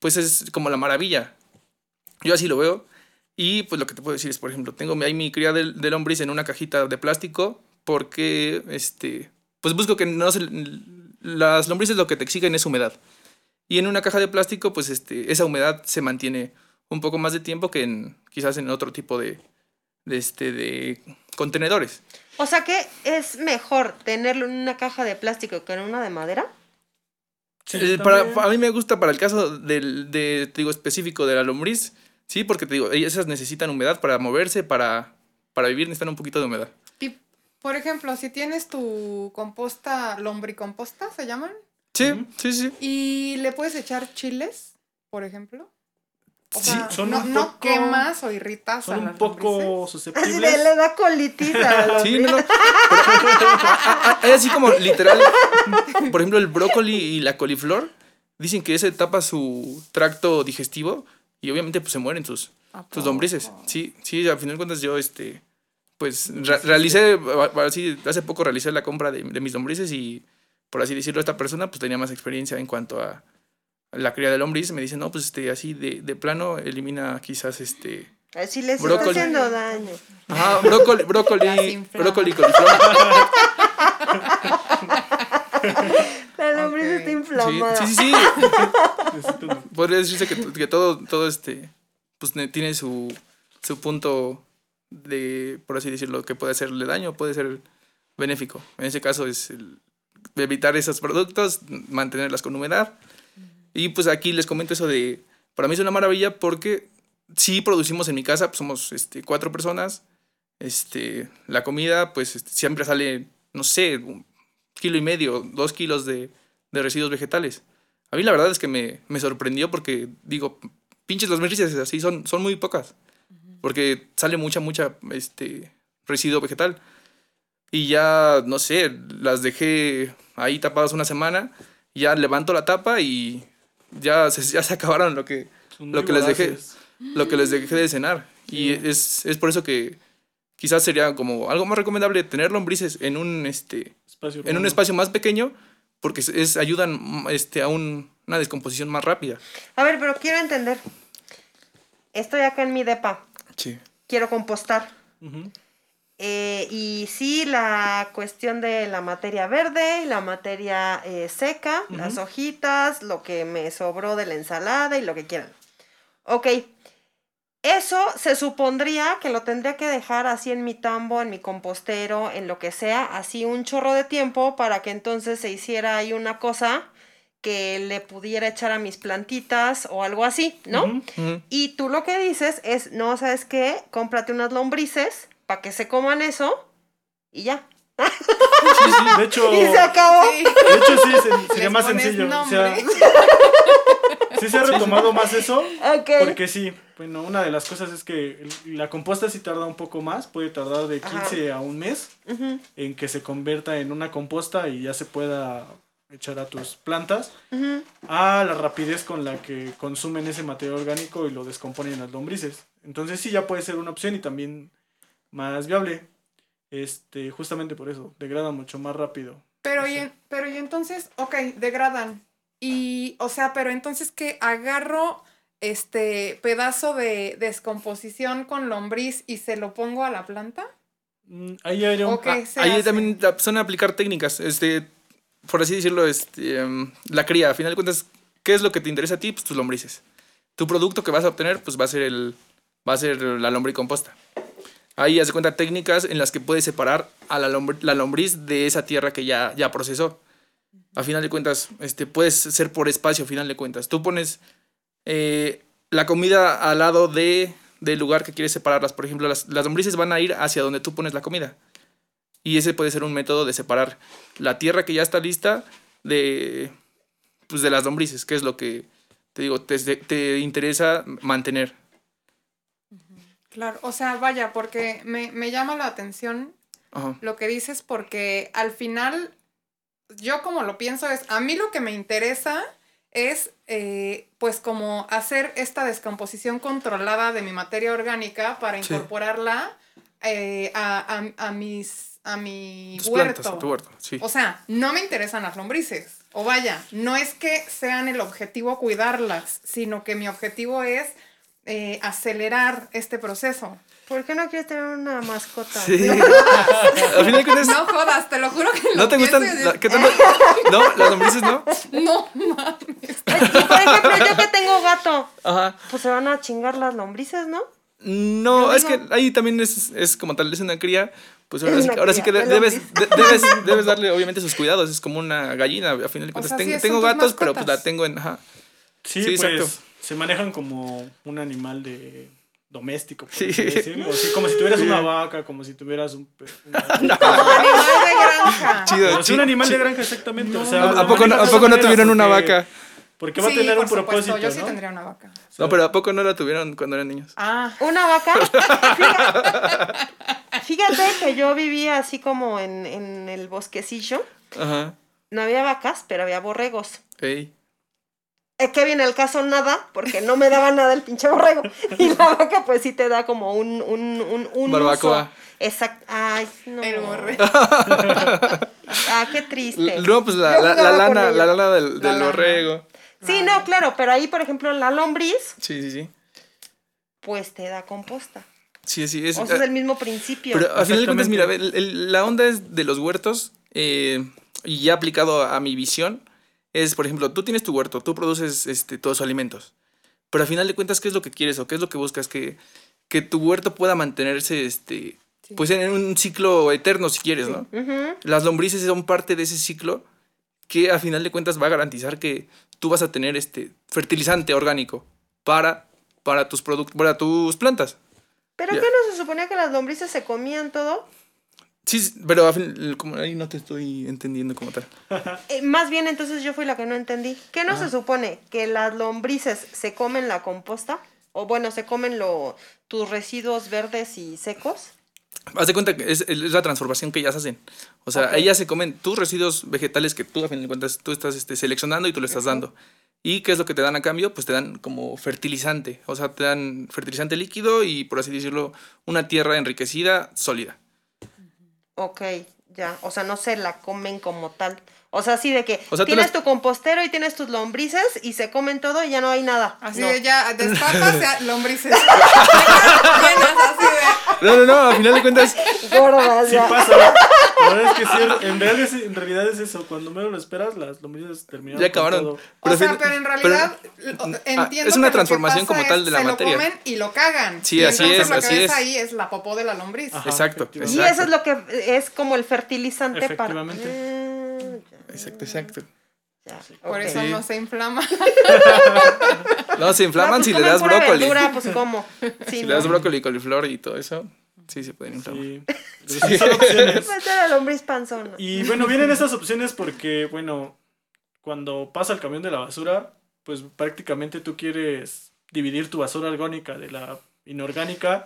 Pues es como la maravilla. Yo así lo veo. Y pues lo que te puedo decir es, por ejemplo, tengo ahí mi cría del, del lombriz en una cajita de plástico porque, este, pues busco que no se... Las lombrices lo que te exigen es humedad. Y en una caja de plástico, pues este, esa humedad se mantiene un poco más de tiempo que en, quizás en otro tipo de, de, este, de contenedores. O sea que es mejor tenerlo en una caja de plástico que en una de madera. Sí, Eh, para, a mí me gusta para el caso del de, te digo, específico de la lombriz, sí, porque te digo, esas necesitan humedad para moverse, para, para vivir necesitan un poquito de humedad. Y, por ejemplo, si tienes tu composta, lombricomposta, ¿se llaman? Sí, sí, sí. Y le puedes echar chiles, por ejemplo. O Sí, sea, son no, un no poco- así o irritas a Son un las <laughs> Así poco le susceptibles. da colitis a la Sí, no, no. A- a- hay así como literal, por ejemplo, el brócoli y la coliflor, dicen que ese tapa su tracto digestivo y obviamente pues se mueren sus, ¿A sus lombrices. Sí, sí, al final de cuentas yo, este, pues re- realicé, a- así, hace poco realicé la compra de, de mis lombrices y, por así decirlo, esta persona pues tenía más experiencia en cuanto a la cría de lombriz. Me dice, no, pues este, así de, de plano elimina quizás este... Así les Brócoli. está haciendo daño. Ajá, brócoli, brócoli, brócoli, coliflor. La lombriz está inflamada. sí, sí, sí. Podría decirse que, que todo, todo este, pues ne- tiene su, su punto de, por así decirlo, que puede hacerle daño, puede ser benéfico. En ese caso es el evitar esos productos, mantenerlas con humedad. Y pues aquí les comento eso de, para mí es una maravilla porque sí producimos en mi casa, pues somos este, cuatro personas. Este, la comida, pues este, siempre sale, no sé, un kilo y medio, dos kilos de, de residuos vegetales. A mí la verdad es que me, me sorprendió porque digo, pinches las lombrices así son, son muy pocas. Porque sale mucha, mucha este, residuo vegetal. Y ya, no sé, las dejé ahí tapadas una semana. Ya levanto la tapa y ya se, ya se acabaron lo que, lo que les dejé. lo que les dejé de cenar. Y es, es por eso que quizás sería como algo más recomendable tener lombrices en un, este, Espacio en un urbano. espacio más pequeño porque es, ayudan este, a un- una descomposición más rápida. A ver, pero quiero entender. Estoy acá en mi depa. Sí. Quiero compostar. Ujú. Eh, y sí, la cuestión de la materia verde, la materia eh, seca, las hojitas, lo que me sobró de la ensalada y lo que quieran. Ok, eso se supondría que lo tendría que dejar así en mi tambo, en mi compostero, en lo que sea, así un chorro de tiempo para que entonces se hiciera ahí una cosa que le pudiera echar a mis plantitas o algo así, ¿no? Y tú lo que dices es, no, ¿sabes qué? Cómprate unas lombrices para que se coman eso y ya. Sí, sí, de hecho, <laughs> Y se acabó. Sí. de hecho sí, se- sería Les más sencillo. O nombre. sea, <laughs> sí se ha retomado más eso. Ok. Porque sí, bueno, una de las cosas es que la composta sí tarda un poco más, puede tardar de 15 a un mes en que se convierta en una composta y ya se pueda echar a tus plantas, a la rapidez con la que consumen ese material orgánico y lo descomponen en las lombrices. Entonces sí ya puede ser una opción y también más viable. Este, justamente por eso, degrada mucho más rápido. Pero y, pero y entonces, ok, degradan. Y, o sea, pero entonces que agarro este pedazo de descomposición con lombriz y se lo pongo a la planta. Mm, Ahí habría un... ¿O qué se Ahí hace? también son aplicar técnicas, este, por así decirlo, este, em, la cría. A final de cuentas, ¿qué es lo que te interesa a ti? Pues tus lombrices. Tu producto que vas a obtener, pues va a ser el, va a ser la lombricomposta. Ahí hace cuenta técnicas en las que puedes separar a la lombriz de esa tierra que ya, ya procesó. A final de cuentas, este, puedes ser por espacio, a final de cuentas. Tú pones eh, la comida al lado de, del lugar que quieres separarlas. Por ejemplo, las, las lombrices van a ir hacia donde tú pones la comida. Y ese puede ser un método de separar la tierra que ya está lista de, pues de las lombrices, que es lo que te digo, te, te interesa mantener. Claro, o sea, vaya, porque me, me llama la atención Ajá. lo que dices porque al final yo como lo pienso es, a mí lo que me interesa es eh, pues como hacer esta descomposición controlada de mi materia orgánica para Sí. incorporarla eh, a, a- a mis, a mi Tus huerto. plantas, a tu huerto, sí. O sea, no me interesan las lombrices. O vaya, no es que sean el objetivo cuidarlas, sino que mi objetivo es eh, acelerar este proceso. ¿Por qué no quieres tener una mascota? Sí. <laughs> Al final de cuentas, No jodas, te lo juro que ¿no lo te gustan? la- ¿Qué tanto? No, las lombrices no. No mames. <laughs> Por ejemplo, yo que tengo gato, Ajá. pues se van a chingar las lombrices, ¿no? No, Yo es digo- que ahí también es, es como tal, es una cría. Pues ahora, sí, ahora sí que cría, de- de debes, de- debes, debes darle obviamente sus cuidados. Es como una gallina, a final de cuentas. sea, sí, tengo gatos, pero pues la tengo en. Ajá. Sí, Sí, pues exacto. Se manejan como un animal de doméstico, por Sí. así decirlo. Sí, como si tuvieras una vaca, como si tuvieras un... pe- una- <laughs> Como animal de granja. Chido. Chi- un animal de granja, exactamente. o ¿A- sea, ¿A, lo poco no, ¿A poco no tuvieron una vaca? Porque va a tener por un supuesto, propósito, yo sí ¿no? tendría una vaca. No, pero ¿a poco no la tuvieron cuando eran niños? Ah, Una vaca. <laughs> Fíjate, fíjate que yo vivía así como en, en el bosquecillo. Ajá. No había vacas, pero había borregos. Ey. Es que viene el caso nada, porque no me daba nada el pinche borrego. <laughs> Y la vaca, pues sí te da como un. un, un, un Barbacoa. Exacto. Ay, no. el borrego. <laughs> Ah, qué triste. No, pues la, la, la lana, la lana del, La del lana. borrego. Sí, no, claro, pero ahí, por ejemplo, la lombriz, Sí, sí, sí. pues te da composta. Sí, sí. Es, O sea, es el mismo principio. Pero a final de cuentas, mira, el- el- la onda es de los huertos, eh, y ya aplicado a, mi visión, es, por ejemplo, tú tienes tu huerto, tú produces este, todos tus alimentos, pero a final de cuentas, ¿qué es lo que quieres o qué es lo que buscas? Que, que tu huerto pueda mantenerse, este, pues en un ciclo eterno, si quieres, ¿no? Las lombrices son parte de ese ciclo que a final de cuentas va a garantizar que tú vas a tener este fertilizante orgánico para, para tus productos, para tus plantas. ¿Pero qué no se suponía que las lombrices se comían todo? Sí, pero a fin- como ahí no te estoy entendiendo como tal. <laughs> Eh, más bien, entonces yo fui la que no entendí. ¿Qué no se supone? ¿Que las lombrices se comen la composta? O bueno, se comen lo, tus residuos verdes y secos. Haz de cuenta que es, es la transformación que ellas hacen. O sea, Ok. ellas se comen tus residuos vegetales que tú, a fin de cuentas, tú estás este, seleccionando y tú le estás dando. ¿Y qué es lo que te dan a cambio? Pues te dan como fertilizante. O sea, te dan fertilizante líquido y, por así decirlo, una tierra enriquecida, sólida. Ok, ya. O sea, no se la comen como tal. O sea, así de que O sea, tú tienes las- tu compostero y tienes tus lombrices y se comen todo y ya no hay nada. Así No. de ya, destapas ya lombrices. No, no, no, a final de cuentas, Gordas, Sí ya. pasa. La verdad es que sí, en, real es- en realidad es eso. Cuando menos lo esperas, las lombrices terminan. ya acabaron. todo. O Pero a sea, fin- pero en pero- realidad o- Ah, entiendo es una que lo que transformación pasa como tal de la se materia. lo comen y lo cagan. Sí, Y así entonces es, lo que así ves es. ahí es la popó de la lombriz. Ajá, Exacto, efectivamente. Y eso es Exacto. lo que es como el fertilizante para. Efectivamente. Mm, Exacto, exacto. ya, Por ok. eso Sí. no se inflama. <laughs> No, se inflaman No, pues si le das brócoli. verdura, pues cómo. <laughs> Sí, Si no. le das brócoli, coliflor y todo eso. Sí, se pueden inflamar. Sí. Pero sí son opciones. Era lombriz panzona. Y bueno, vienen estas opciones porque, bueno, cuando pasa el camión de la basura, pues prácticamente tú quieres dividir tu basura orgánica de la inorgánica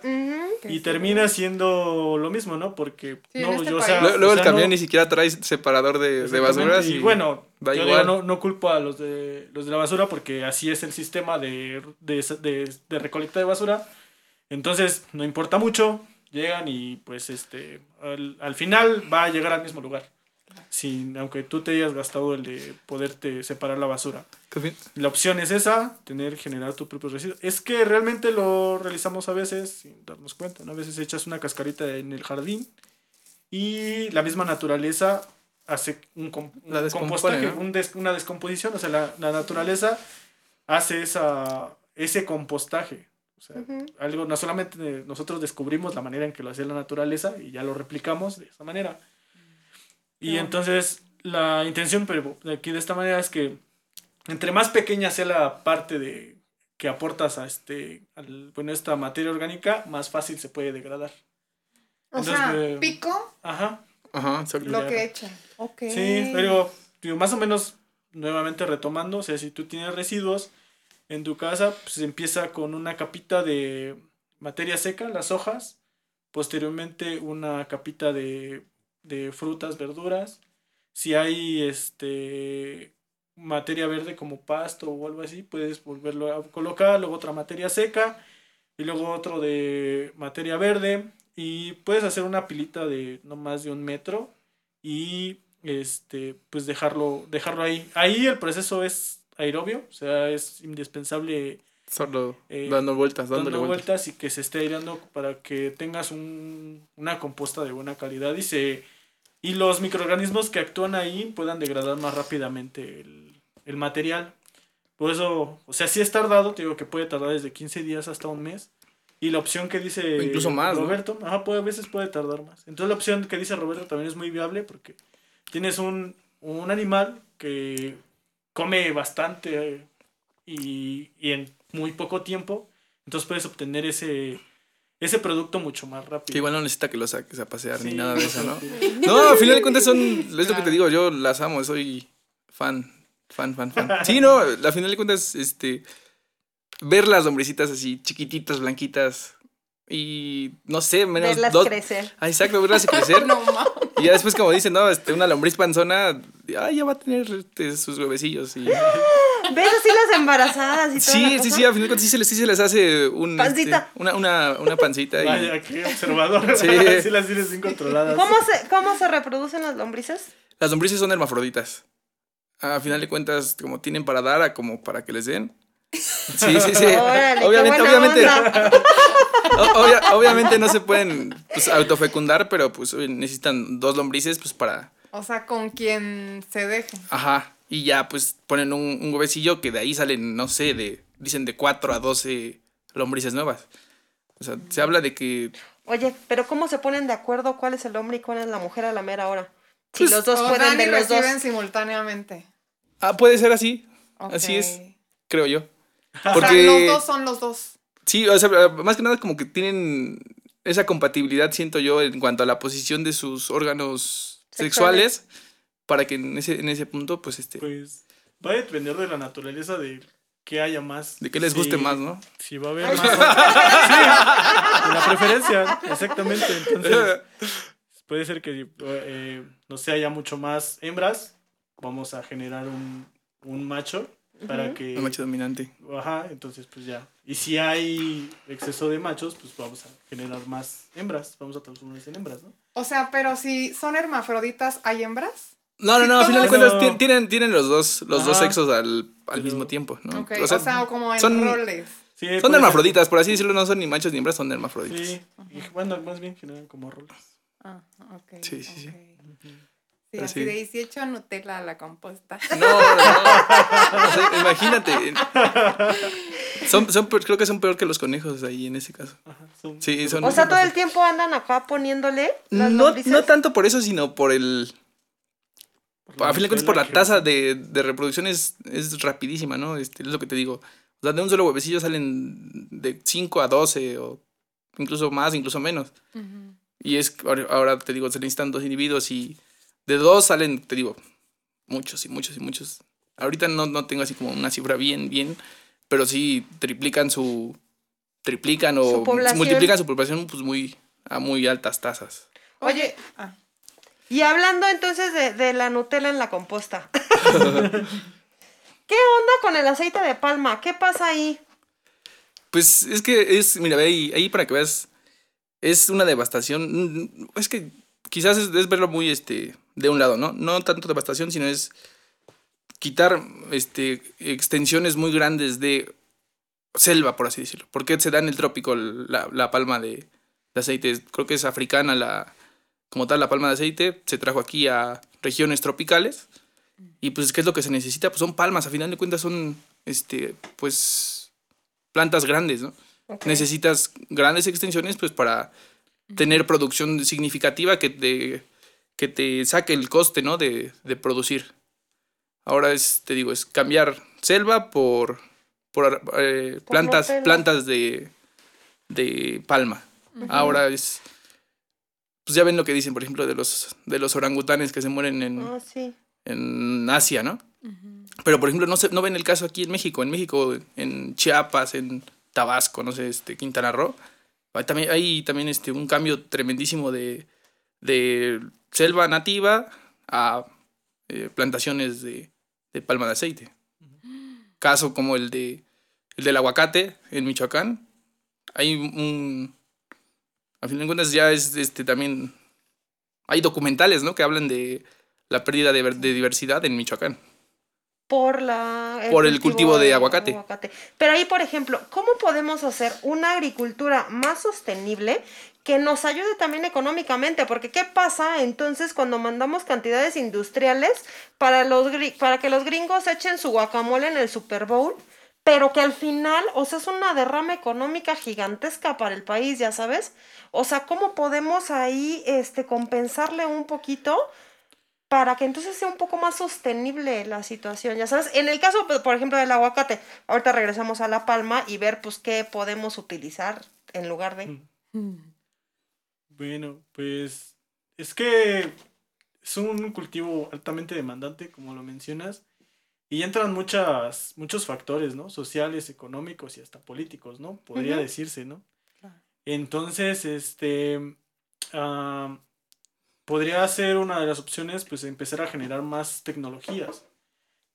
y termina siendo lo mismo, ¿no? Porque Sí, no, este yo, o país. sea, Luego, el camión no- ni siquiera trae separador de, de basuras. Y Y bueno, da yo igual. digo, no, no culpo a los de los de la basura porque así es el sistema de, de, de, de recolecta de basura. Entonces, no importa mucho, llegan y pues este al, al final va a llegar al mismo lugar. Sin, aunque tú te hayas gastado el de poderte separar la basura. La opción es esa, tener, generar tu propio residuo. Es que realmente lo realizamos a veces sin darnos cuenta. ¿no? A veces echas una cascarita en el jardín y la misma naturaleza hace un, com- La un descompone, compostaje, ¿no? un des- una descomposición. O sea, la, la naturaleza hace esa, ese compostaje. Sea, Ujú. algo, no solamente nosotros descubrimos la manera en que lo hace la naturaleza y ya lo replicamos de esa manera. Y entonces la intención pero, de aquí de esta manera es que entre más pequeña sea la parte de que aportas a este al- bueno esta materia orgánica, más fácil se puede degradar. O Entonces, sea, eh, pico Ajá. Ajá, lo que echan. Ok. Sí, pero digo, más o menos nuevamente retomando, o sea, si tú tienes residuos en tu casa, pues empieza con una capita de materia seca, las hojas, posteriormente una capita de, de frutas, verduras, si hay este materia verde como pasto o algo así, puedes volverlo a colocar, luego otra materia seca y luego otro de materia verde. Y puedes hacer una pilita de no más de un metro y este pues dejarlo dejarlo ahí. Ahí el proceso es aerobio o sea es indispensable Solo eh, dando vueltas, dando dándole vueltas. vueltas. y que se esté aireando para que tengas un, una composta de buena calidad y se y los microorganismos que actúan ahí puedan degradar más rápidamente el, el material por eso o sea si es tardado te digo que puede tardar desde 15 días hasta un mes y la opción que dice O incluso más, ¿no? Roberto ajá, puede, a veces puede tardar más entonces la opción que dice Roberto también es muy viable porque tienes un, un animal que come bastante eh, y, y en muy poco tiempo, entonces puedes obtener ese, ese producto mucho más rápido. Que igual no necesita que lo saques a pasear ni nada de eso, ¿no? sí. <laughs> No, al final de cuentas son, es lo que te digo, yo las amo, soy fan, fan, fan, fan. Sí, no, al final de cuentas, este, ver las lombricitas así, chiquititas, blanquitas, y no sé, menos Verlas dos... crecer. Ah, exacto, verlas crecer. <laughs> No. Y ya después, como dicen, no, este, una lombriz panzona, ah, ya va a tener este, sus huevecillos. Y... ¿Ves así las embarazadas y todo? Sí, sí, sí, al final de cuentas sí se les, sí se les hace un, Pancita. este, una, una, una pancita. Y... Vaya, qué observador. <laughs> Sí. <laughs> Sí. las tienes bien controladas. ¿Cómo se, ¿Cómo se reproducen las lombrices? Las lombrices son hermafroditas. A final de cuentas, como tienen para dar, a como para que les den. Sí, sí, sí. Órale, obviamente, obviamente, obvia- obviamente no se pueden pues, autofecundar, pero pues necesitan dos lombrices pues para, O sea, con quien se deje. ajá, y ya pues ponen un, un huevecillo que de ahí salen, no sé, de, dicen de 4 a 12 lombrices nuevas. O sea, se habla de que Oye, pero ¿cómo se ponen de acuerdo cuál es el hombre y cuál es la mujer a la mera hora? Si Pues, los dos o pueden dan y de los dos. simultáneamente. ah, puede ser así, así es, creo yo. O Porque sea, los dos son los dos. Sí, o sea, más que nada como que tienen esa compatibilidad, siento yo, en cuanto a la posición de sus órganos Sexuales. sexuales, para que en ese, en ese punto, pues, este, Pues va a depender de la naturaleza de que haya más. de que les guste Sí, más, ¿no? Si va a haber más. sí, de la preferencia, exactamente. Entonces, puede ser que, eh, no sé, haya mucho más hembras. Vamos a generar un, un macho para que. El macho dominante. Ajá, entonces pues ya. Y si hay exceso de machos, pues vamos a generar más hembras. Vamos a transformarlas en hembras, ¿no? O sea, pero si son hermafroditas, ¿hay hembras? No, no, no, a final de cuentas ti- tienen, tienen los dos, los dos sexos al, al Pero- mismo tiempo, ¿no? Ok, o sea, como en son, roles. Sí, son ser- hermafroditas, por así decirlo, no son ni machos ni hembras, son hermafroditas. Sí, y bueno, más bien generan como roles. Ah, ok. Sí, sí, sí. ok. Sí, así sí. de 18 Nutella a la composta. No, no, no. O sea, imagínate. Son, son, creo que son peor que los conejos ahí en ese caso. Ajá, son- Sí, son. O sea, todo el tiempo andan acá poniéndole las no, lombrices. no tanto por eso, sino por el. A fin de cuentas, por la tasa de, de reproducción es, es rapidísima, ¿no? Este, es lo que te digo. O sea, de un solo huevecillo salen de 5 a 12 o incluso más, incluso menos. Y es, ahora- ahora te digo, se necesitan dos individuos y de dos salen, te digo, muchos y muchos y muchos. Ahorita no, no tengo así como una cifra bien, bien, pero sí triplican su, triplican o Su multiplican su población pues muy, a muy altas tasas. Oye, Ah, y hablando entonces de, de la Nutella en la composta. <laughs> ¿Qué onda con el aceite de palma? ¿Qué pasa ahí? Pues es que es, mira, ve ahí, ahí para que veas, es una devastación. mm, Es que quizás es, es verlo muy este, de un lado, ¿no? No tanto devastación, sino es quitar este, extensiones muy grandes de selva, por así decirlo. Porque se da en el trópico la, la palma de, de aceite. Creo que es africana la, como tal la palma de aceite. Se trajo aquí a regiones tropicales. Y pues, ¿qué es lo que se necesita? Pues son palmas, a final de cuentas son, este, pues, plantas grandes, ¿no? Necesitas grandes extensiones, pues, para tener producción significativa que te, que te saque el coste, ¿no? De, de producir. Ahora es, te digo, es cambiar selva por, por, eh, Por plantas, plantas de, de palma. Ahora es, pues ya ven lo que dicen, por ejemplo, de los, de los orangutanes que se mueren en, Ah, sí. en Asia, ¿no? Pero, por ejemplo, no, se, no ven el caso aquí en México. En México, en Chiapas, en Tabasco, no sé, este, Quintana Roo. Hay también, hay también este, un cambio tremendísimo de, de selva nativa a eh, plantaciones de, de palma de aceite. Caso como el, de, el del aguacate en Michoacán. Hay un... A fin de cuentas ya es este, también... Hay documentales, ¿no? Que hablan de la pérdida de, de diversidad en Michoacán. Por la Por el cultivo de aguacate. Pero ahí, por ejemplo, ¿cómo podemos hacer una agricultura más sostenible que nos ayude también económicamente? Porque ¿qué pasa entonces cuando mandamos cantidades industriales para los para que los gringos echen su guacamole en el Super Bowl? Pero que al final, o sea, es una derrama económica gigantesca para el país, ya sabes. O sea, ¿cómo podemos ahí este compensarle un poquito? para que entonces sea un poco más sostenible la situación, ya sabes. En el caso, pues, por ejemplo, del aguacate, ahorita regresamos a la palma y ver pues qué podemos utilizar en lugar de... Bueno, pues es que es un cultivo altamente demandante, como lo mencionas, y entran muchas, muchos factores, ¿no? Sociales, económicos y hasta políticos, ¿no? Podría decirse, ¿no? Claro. Entonces, este, ah, podría ser una de las opciones, pues empezar a generar más tecnologías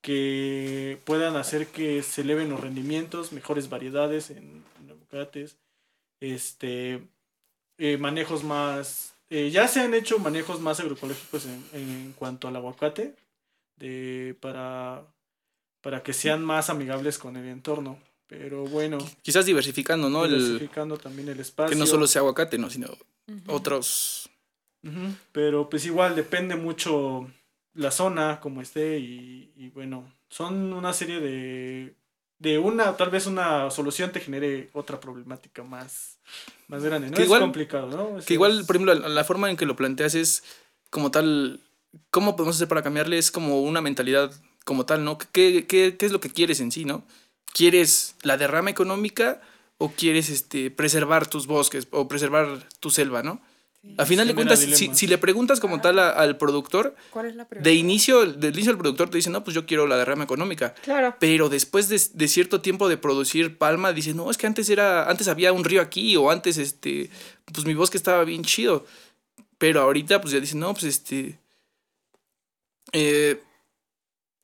que puedan hacer que se eleven los rendimientos, mejores variedades en, en aguacates, este, eh, manejos más, eh, ya se han hecho manejos más agroecológicos en, en cuanto al aguacate, de, para, para que sean más amigables con el entorno, pero bueno, Quizás diversificando, ¿no? El, diversificando también el espacio. que no solo sea aguacate, ¿no? Sino otros... Pero pues igual depende mucho la zona como esté y, y bueno, son una serie de, de una, tal vez una solución te genere otra problemática más, más grande, ¿no? Que es igual- complicado, ¿no? Es- Que igual, por ejemplo, la, la forma en que lo planteas es como tal... ¿Cómo podemos hacer para cambiarle? Es como una mentalidad como tal, ¿no? ¿Qué, qué, qué es lo que quieres en sí, no? ¿Quieres la derrama económica o quieres este, preservar tus bosques o preservar tu selva, no? A final de Genera cuentas, si, si le preguntas como tal a- al productor, ¿Cuál es la de inicio, del inicio el productor te dice, no, pues yo quiero la derrama económica. Claro. Pero después de, de cierto tiempo de producir palma, dice, no, es que antes era, antes había un río aquí, o antes, este, pues mi bosque estaba bien chido. Pero ahorita, pues ya dice, no, pues este. eh,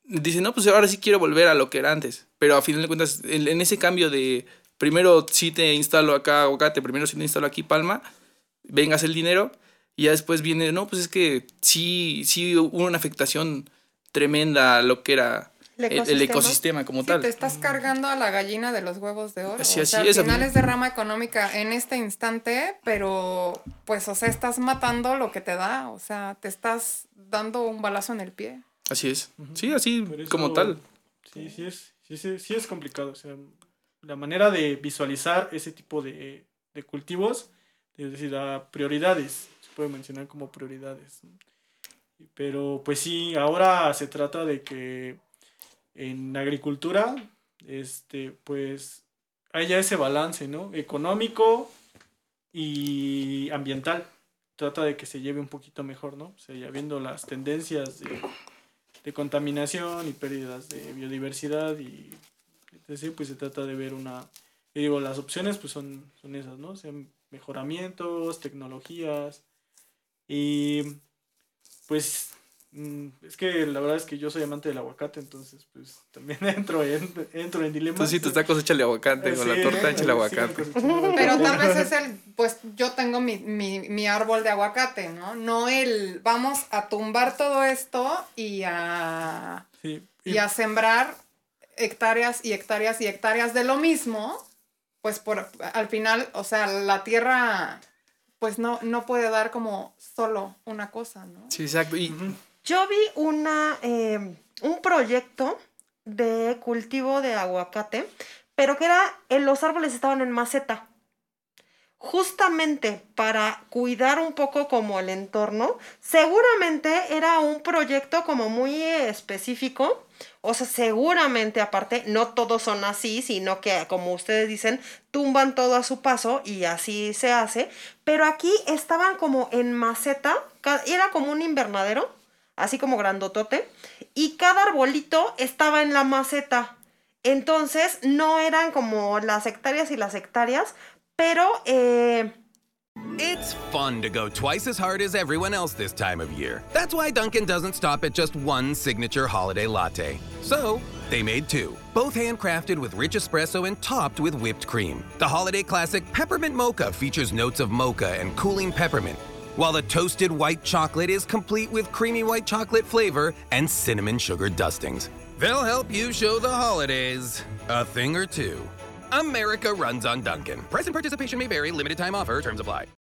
dice, no, pues ahora sí quiero volver a lo que era antes. Pero a final de cuentas, en, en ese cambio de primero sí te instalo acá aguacate, primero sí te instalo aquí palma, vengas el dinero, y ya después viene, no, pues es que sí, sí hubo una afectación tremenda a lo que era El el, el ecosistema. ecosistema como Sí, tal. te estás cargando a la gallina de los huevos de oro. Sí, o sea, así al es, a final es derrama económica en este instante, pero pues, o sea, estás matando lo que te da. O sea, te estás dando un balazo en el pie. Así es. Sí, así eso- como tal. Sí, sí es, sí, sí, sí es complicado. O sea, la manera de visualizar ese tipo de, de cultivos, es decir, a prioridades, se puede mencionar como prioridades. Pero pues sí, ahora se trata de que en agricultura, este, pues haya ese balance, ¿no? Económico, y ambiental. Trata de que se lleve un poquito mejor, ¿no? O sea, ya viendo las tendencias de, contaminación y pérdidas de biodiversidad y pues se trata de ver una... Y digo, las opciones pues son, son esas, ¿no? Mejoramientos, tecnologías y pues mm, es que la verdad es que yo soy amante del aguacate, entonces pues <laughs> también entro en, entro en dilemas. Tú sí, tus tacos échale aguacate, con la Sí, torta échale sí, aguacate. cosechando Pero tal vez es el, pues yo tengo mi, mi, mi árbol de aguacate, ¿no? No el, vamos a tumbar todo esto y a, Sí, y a sembrar hectáreas y hectáreas y hectáreas de lo mismo, pues por, al final, o sea, la tierra, pues no, no puede dar como solo una cosa, ¿no? Sí, exacto. Y Yo vi una, eh, un proyecto de cultivo de aguacate, pero que era, en los árboles estaban en maceta. Justamente para cuidar un poco como el entorno, seguramente era un proyecto como muy específico, o sea, seguramente aparte, no todos son así, sino que como ustedes dicen, tumban todo a su paso y así se hace, pero aquí estaban como en maceta, era como un invernadero, así como grandotote, y cada arbolito estaba en la maceta. Entonces, no eran como las hectáreas y las hectáreas, pero eh, It's fun to go twice as hard as everyone else this time of year. That's why Duncan doesn't stop at just one signature holiday latte. So, they made two, both handcrafted with rich espresso and topped with whipped cream. The holiday classic Peppermint Mocha features notes of mocha and cooling peppermint, while the toasted white chocolate is complete with creamy white chocolate flavor and cinnamon sugar dustings. They'll help you show the holidays a thing or two. America runs on Duncan. Present participation may vary, limited time offer, terms apply.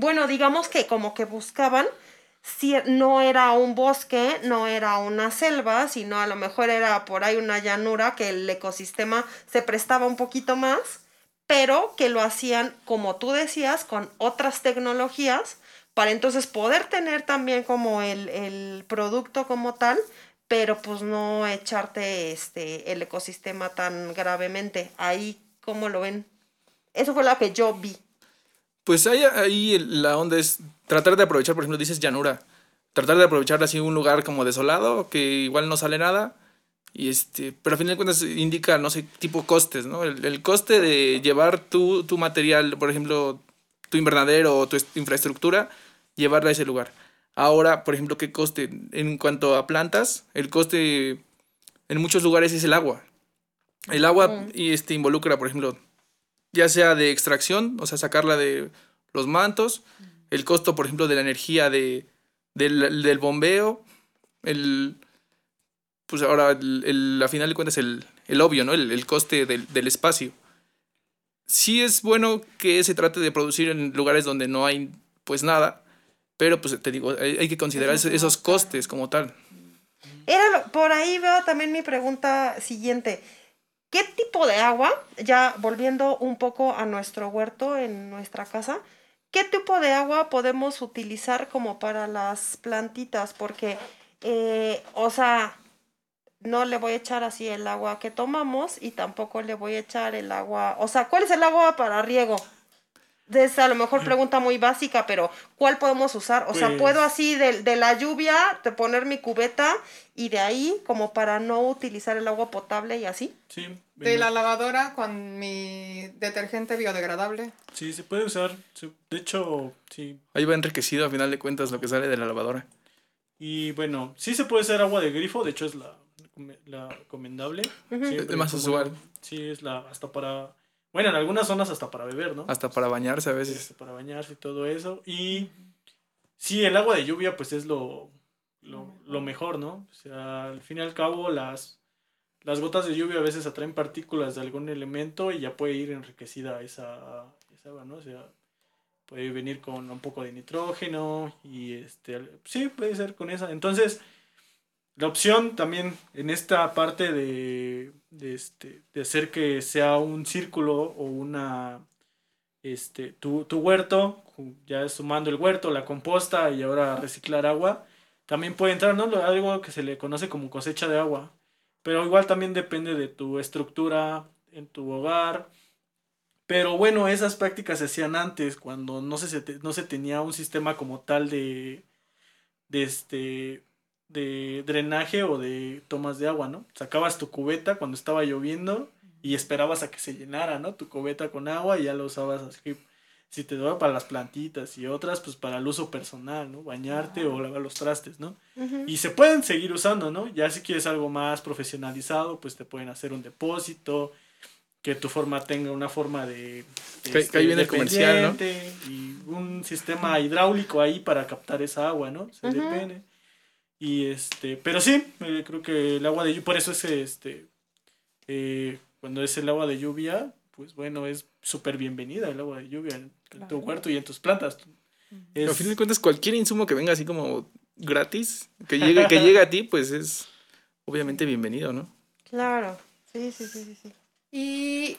Bueno, digamos que como que buscaban, si no era un bosque, no era una selva, sino a lo mejor era por ahí una llanura que el ecosistema se prestaba un poquito más, pero que lo hacían, como tú decías, con otras tecnologías, para entonces poder tener también como el, el producto como tal, pero pues no echarte este, el ecosistema tan gravemente. Ahí, ¿cómo lo ven? Eso fue lo que yo vi. Pues ahí, ahí la onda es tratar de aprovechar, por ejemplo, dices llanura. Tratar de aprovechar así un lugar como desolado, que igual no sale nada. Y este, pero a fin de cuentas indica, no sé, tipo costes, ¿no? El, el coste de llevar tu, tu material, por ejemplo, tu invernadero o tu est- infraestructura, llevarla a ese lugar. Ahora, por ejemplo, ¿qué coste? En cuanto a plantas, el coste en muchos lugares es el agua. El agua y este, involucra, por ejemplo, ya sea de extracción, o sea, sacarla de los mantos, el costo, por ejemplo, de la energía de, del, del bombeo, el, pues ahora, el, el- a final de cuentas, el, el obvio, ¿no? El, el coste del, del espacio. Sí es bueno que se trate de producir en lugares donde no hay, pues, nada, pero, pues, te digo, hay, hay que considerar esos, esos costes como tal. Era lo- por ahí veo también mi pregunta siguiente. ¿Qué tipo de agua, ya volviendo un poco a nuestro huerto en nuestra casa, qué tipo de agua podemos utilizar como para las plantitas? Porque, eh, o sea, no le voy a echar así el agua que tomamos y tampoco le voy a echar el agua, o sea, ¿cuál es el agua para riego? Es a lo mejor pregunta muy básica, pero ¿cuál podemos usar? O sea, Pues- ¿puedo así de, de la lluvia de poner mi cubeta y de ahí como para no utilizar el agua potable y así? Sí, De la lavadora con mi detergente biodegradable. sí, se puede usar. De hecho, sí. Ahí va enriquecido, a final de cuentas, lo que sale de la lavadora. Y bueno, sí se puede hacer agua de grifo, de hecho es la, la recomendable. Es más usual. Sí, es la hasta para... Bueno, en algunas zonas hasta para beber, ¿no? Hasta para bañarse a veces. Este, para bañarse y todo eso. Y sí, el agua de lluvia pues es lo, lo, lo mejor, ¿no? O sea, al fin y al cabo las, las gotas de lluvia a veces atraen partículas de algún elemento y ya puede ir enriquecida esa, esa agua, ¿no? O sea, puede venir con un poco de nitrógeno y este, sí, puede ser con esa. Entonces, la opción también en esta parte de, de, este, de hacer que sea un círculo o una, este, tu, tu huerto, ya sumando el huerto, la composta y ahora reciclar agua, también puede entrar, ¿no? Algo que se le conoce como cosecha de agua. Pero igual también depende de tu estructura en tu hogar. Pero bueno, esas prácticas se hacían antes, cuando no se, no se tenía un sistema como tal de, de, este, de drenaje o de tomas de agua, ¿no? Sacabas tu cubeta cuando estaba lloviendo y esperabas a que se llenara, ¿no? Tu cubeta con agua y ya lo usabas así. Si te daba para las plantitas y otras, pues para el uso personal, ¿no? Bañarte o lavar los trastes, ¿no? Y se pueden seguir usando, ¿no? Ya si quieres algo más profesionalizado, pues te pueden hacer un depósito, que tu forma tenga una forma de... Que, este, ahí viene el comercial, ¿no? Y un sistema hidráulico ahí para captar esa agua, ¿no? Se depende. Y este, pero sí, eh, creo que el agua de lluvia, por eso es este, eh, cuando es el agua de lluvia, pues bueno, es súper bienvenida el agua de lluvia en, tu huerto y en tus plantas. Es... a fin de cuentas, cualquier insumo que venga así como gratis, que llegue, que <laughs> llegue a ti, pues es obviamente bienvenido, ¿no? Claro, sí, sí, sí, sí. sí. Y,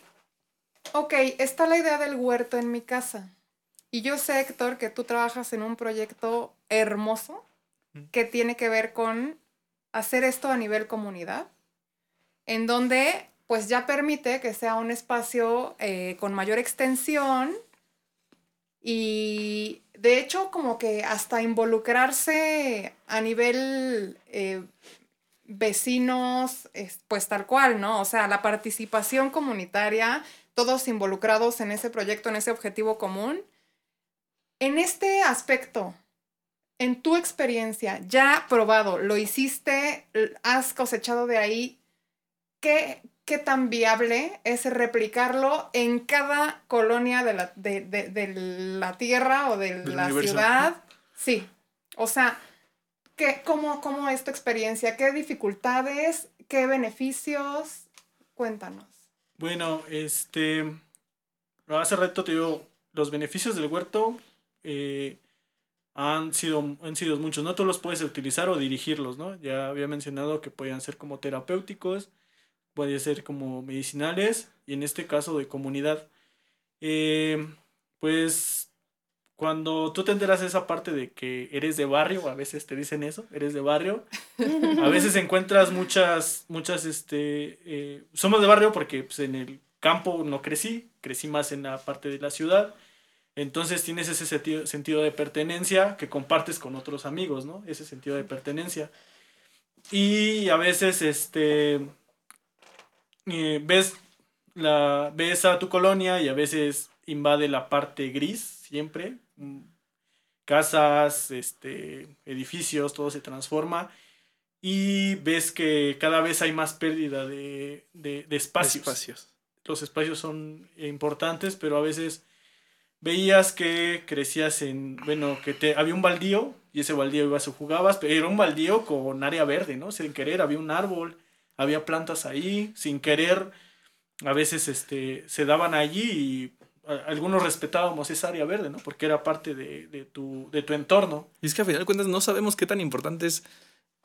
ok, está la idea del huerto en mi casa. Y yo sé, Héctor, que tú trabajas en un proyecto hermoso que tiene que ver con hacer esto a nivel comunidad, en donde pues ya permite que sea un espacio eh, con mayor extensión y de hecho como que hasta involucrarse a nivel eh, vecinos, pues tal cual, ¿no? O sea, la participación comunitaria, todos involucrados en ese proyecto, en ese objetivo común. En este aspecto, en tu experiencia, ya probado, lo hiciste, has cosechado de ahí, ¿qué, qué tan viable es replicarlo en cada colonia de la, de, la tierra o de la ciudad? Sí. O sea, ¿qué, cómo, ¿cómo es tu experiencia? ¿Qué dificultades? ¿Qué beneficios? Cuéntanos. Bueno, este. Hace rato te digo, los beneficios del huerto. Eh, han sido, han sido muchos, no tú los puedes utilizar o dirigirlos, ¿no? Ya había mencionado que podían ser como terapéuticos, pueden ser como medicinales y en este caso de comunidad. Eh, pues cuando tú te enteras esa parte de que eres de barrio, a veces te dicen eso, eres de barrio, a veces encuentras muchas, muchas, este, eh, somos de barrio porque pues, en el campo no crecí, crecí más en la parte de la ciudad entonces tienes ese sentido, de pertenencia que compartes con otros amigos, ¿no? Ese sentido de pertenencia. Y a veces, este, eh, ves, la, ves a tu colonia y a veces invade la parte gris, siempre. Mm, casas, este, edificios, todo se transforma. Y ves que cada vez hay más pérdida de, de, de espacios. espacios. Los espacios son importantes, pero a veces veías que crecías en, bueno, que te, había un baldío y ese baldío ibas o jugabas, pero era un baldío con área verde, ¿no? Sin querer, había un árbol, había plantas ahí, sin querer, a veces este, se daban allí y algunos respetábamos esa área verde, ¿no? Porque era parte de, de, tu, de tu entorno. Y es que a final de cuentas no sabemos qué tan importante es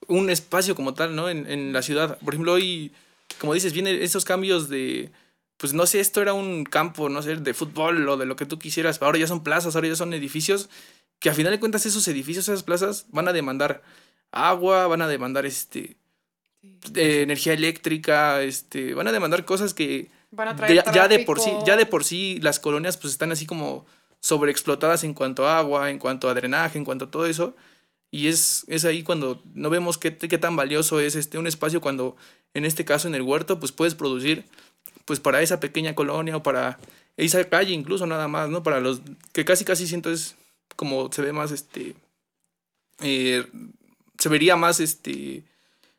un espacio como tal, ¿no? En, en la ciudad. Por ejemplo, hoy, como dices, vienen esos cambios de pues no sé, esto era un campo, no sé, de fútbol o de lo que tú quisieras, ahora ya son plazas, ahora ya son edificios, que a final de cuentas esos edificios, esas plazas van a demandar agua, van a demandar este energía eléctrica, este, van a demandar cosas que ya, de por sí, ya de por sí las colonias pues están así como sobreexplotadas en cuanto a agua, en cuanto a drenaje, en cuanto a todo eso. Y es, es ahí cuando no vemos qué, qué tan valioso es este, un espacio cuando, en este caso en el huerto, pues puedes producir pues para esa pequeña colonia o para esa calle incluso nada más, ¿no? Para los que casi casi siento es como se ve más este eh, se vería más este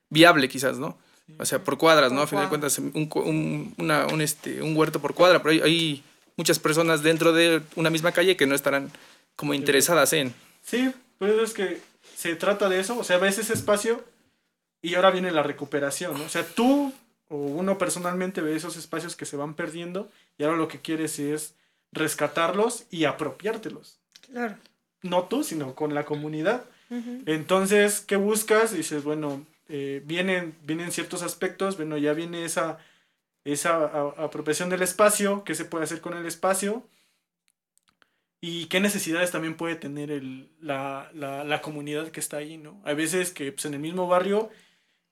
viable quizás, ¿no? O sea, por cuadras, ¿no? A fin de cuentas, un, un, una, un, este, un huerto por cuadra, pero hay, hay, muchas personas dentro de una misma calle que no estarán como interesadas en. Sí, pues es que se trata de eso, o sea, ves ese espacio y ahora viene la recuperación, ¿no? O sea, tú o uno personalmente ve esos espacios que se van perdiendo y ahora lo que quieres es rescatarlos y apropiártelos. Claro. No tú, sino con la comunidad. Entonces, ¿qué buscas? Dices, bueno, eh, vienen, vienen ciertos aspectos, bueno, ya viene esa, esa apropiación del espacio, qué se puede hacer con el espacio y qué necesidades también puede tener el, la, la, la comunidad que está ahí, ¿no? Hay veces que pues, en el mismo barrio,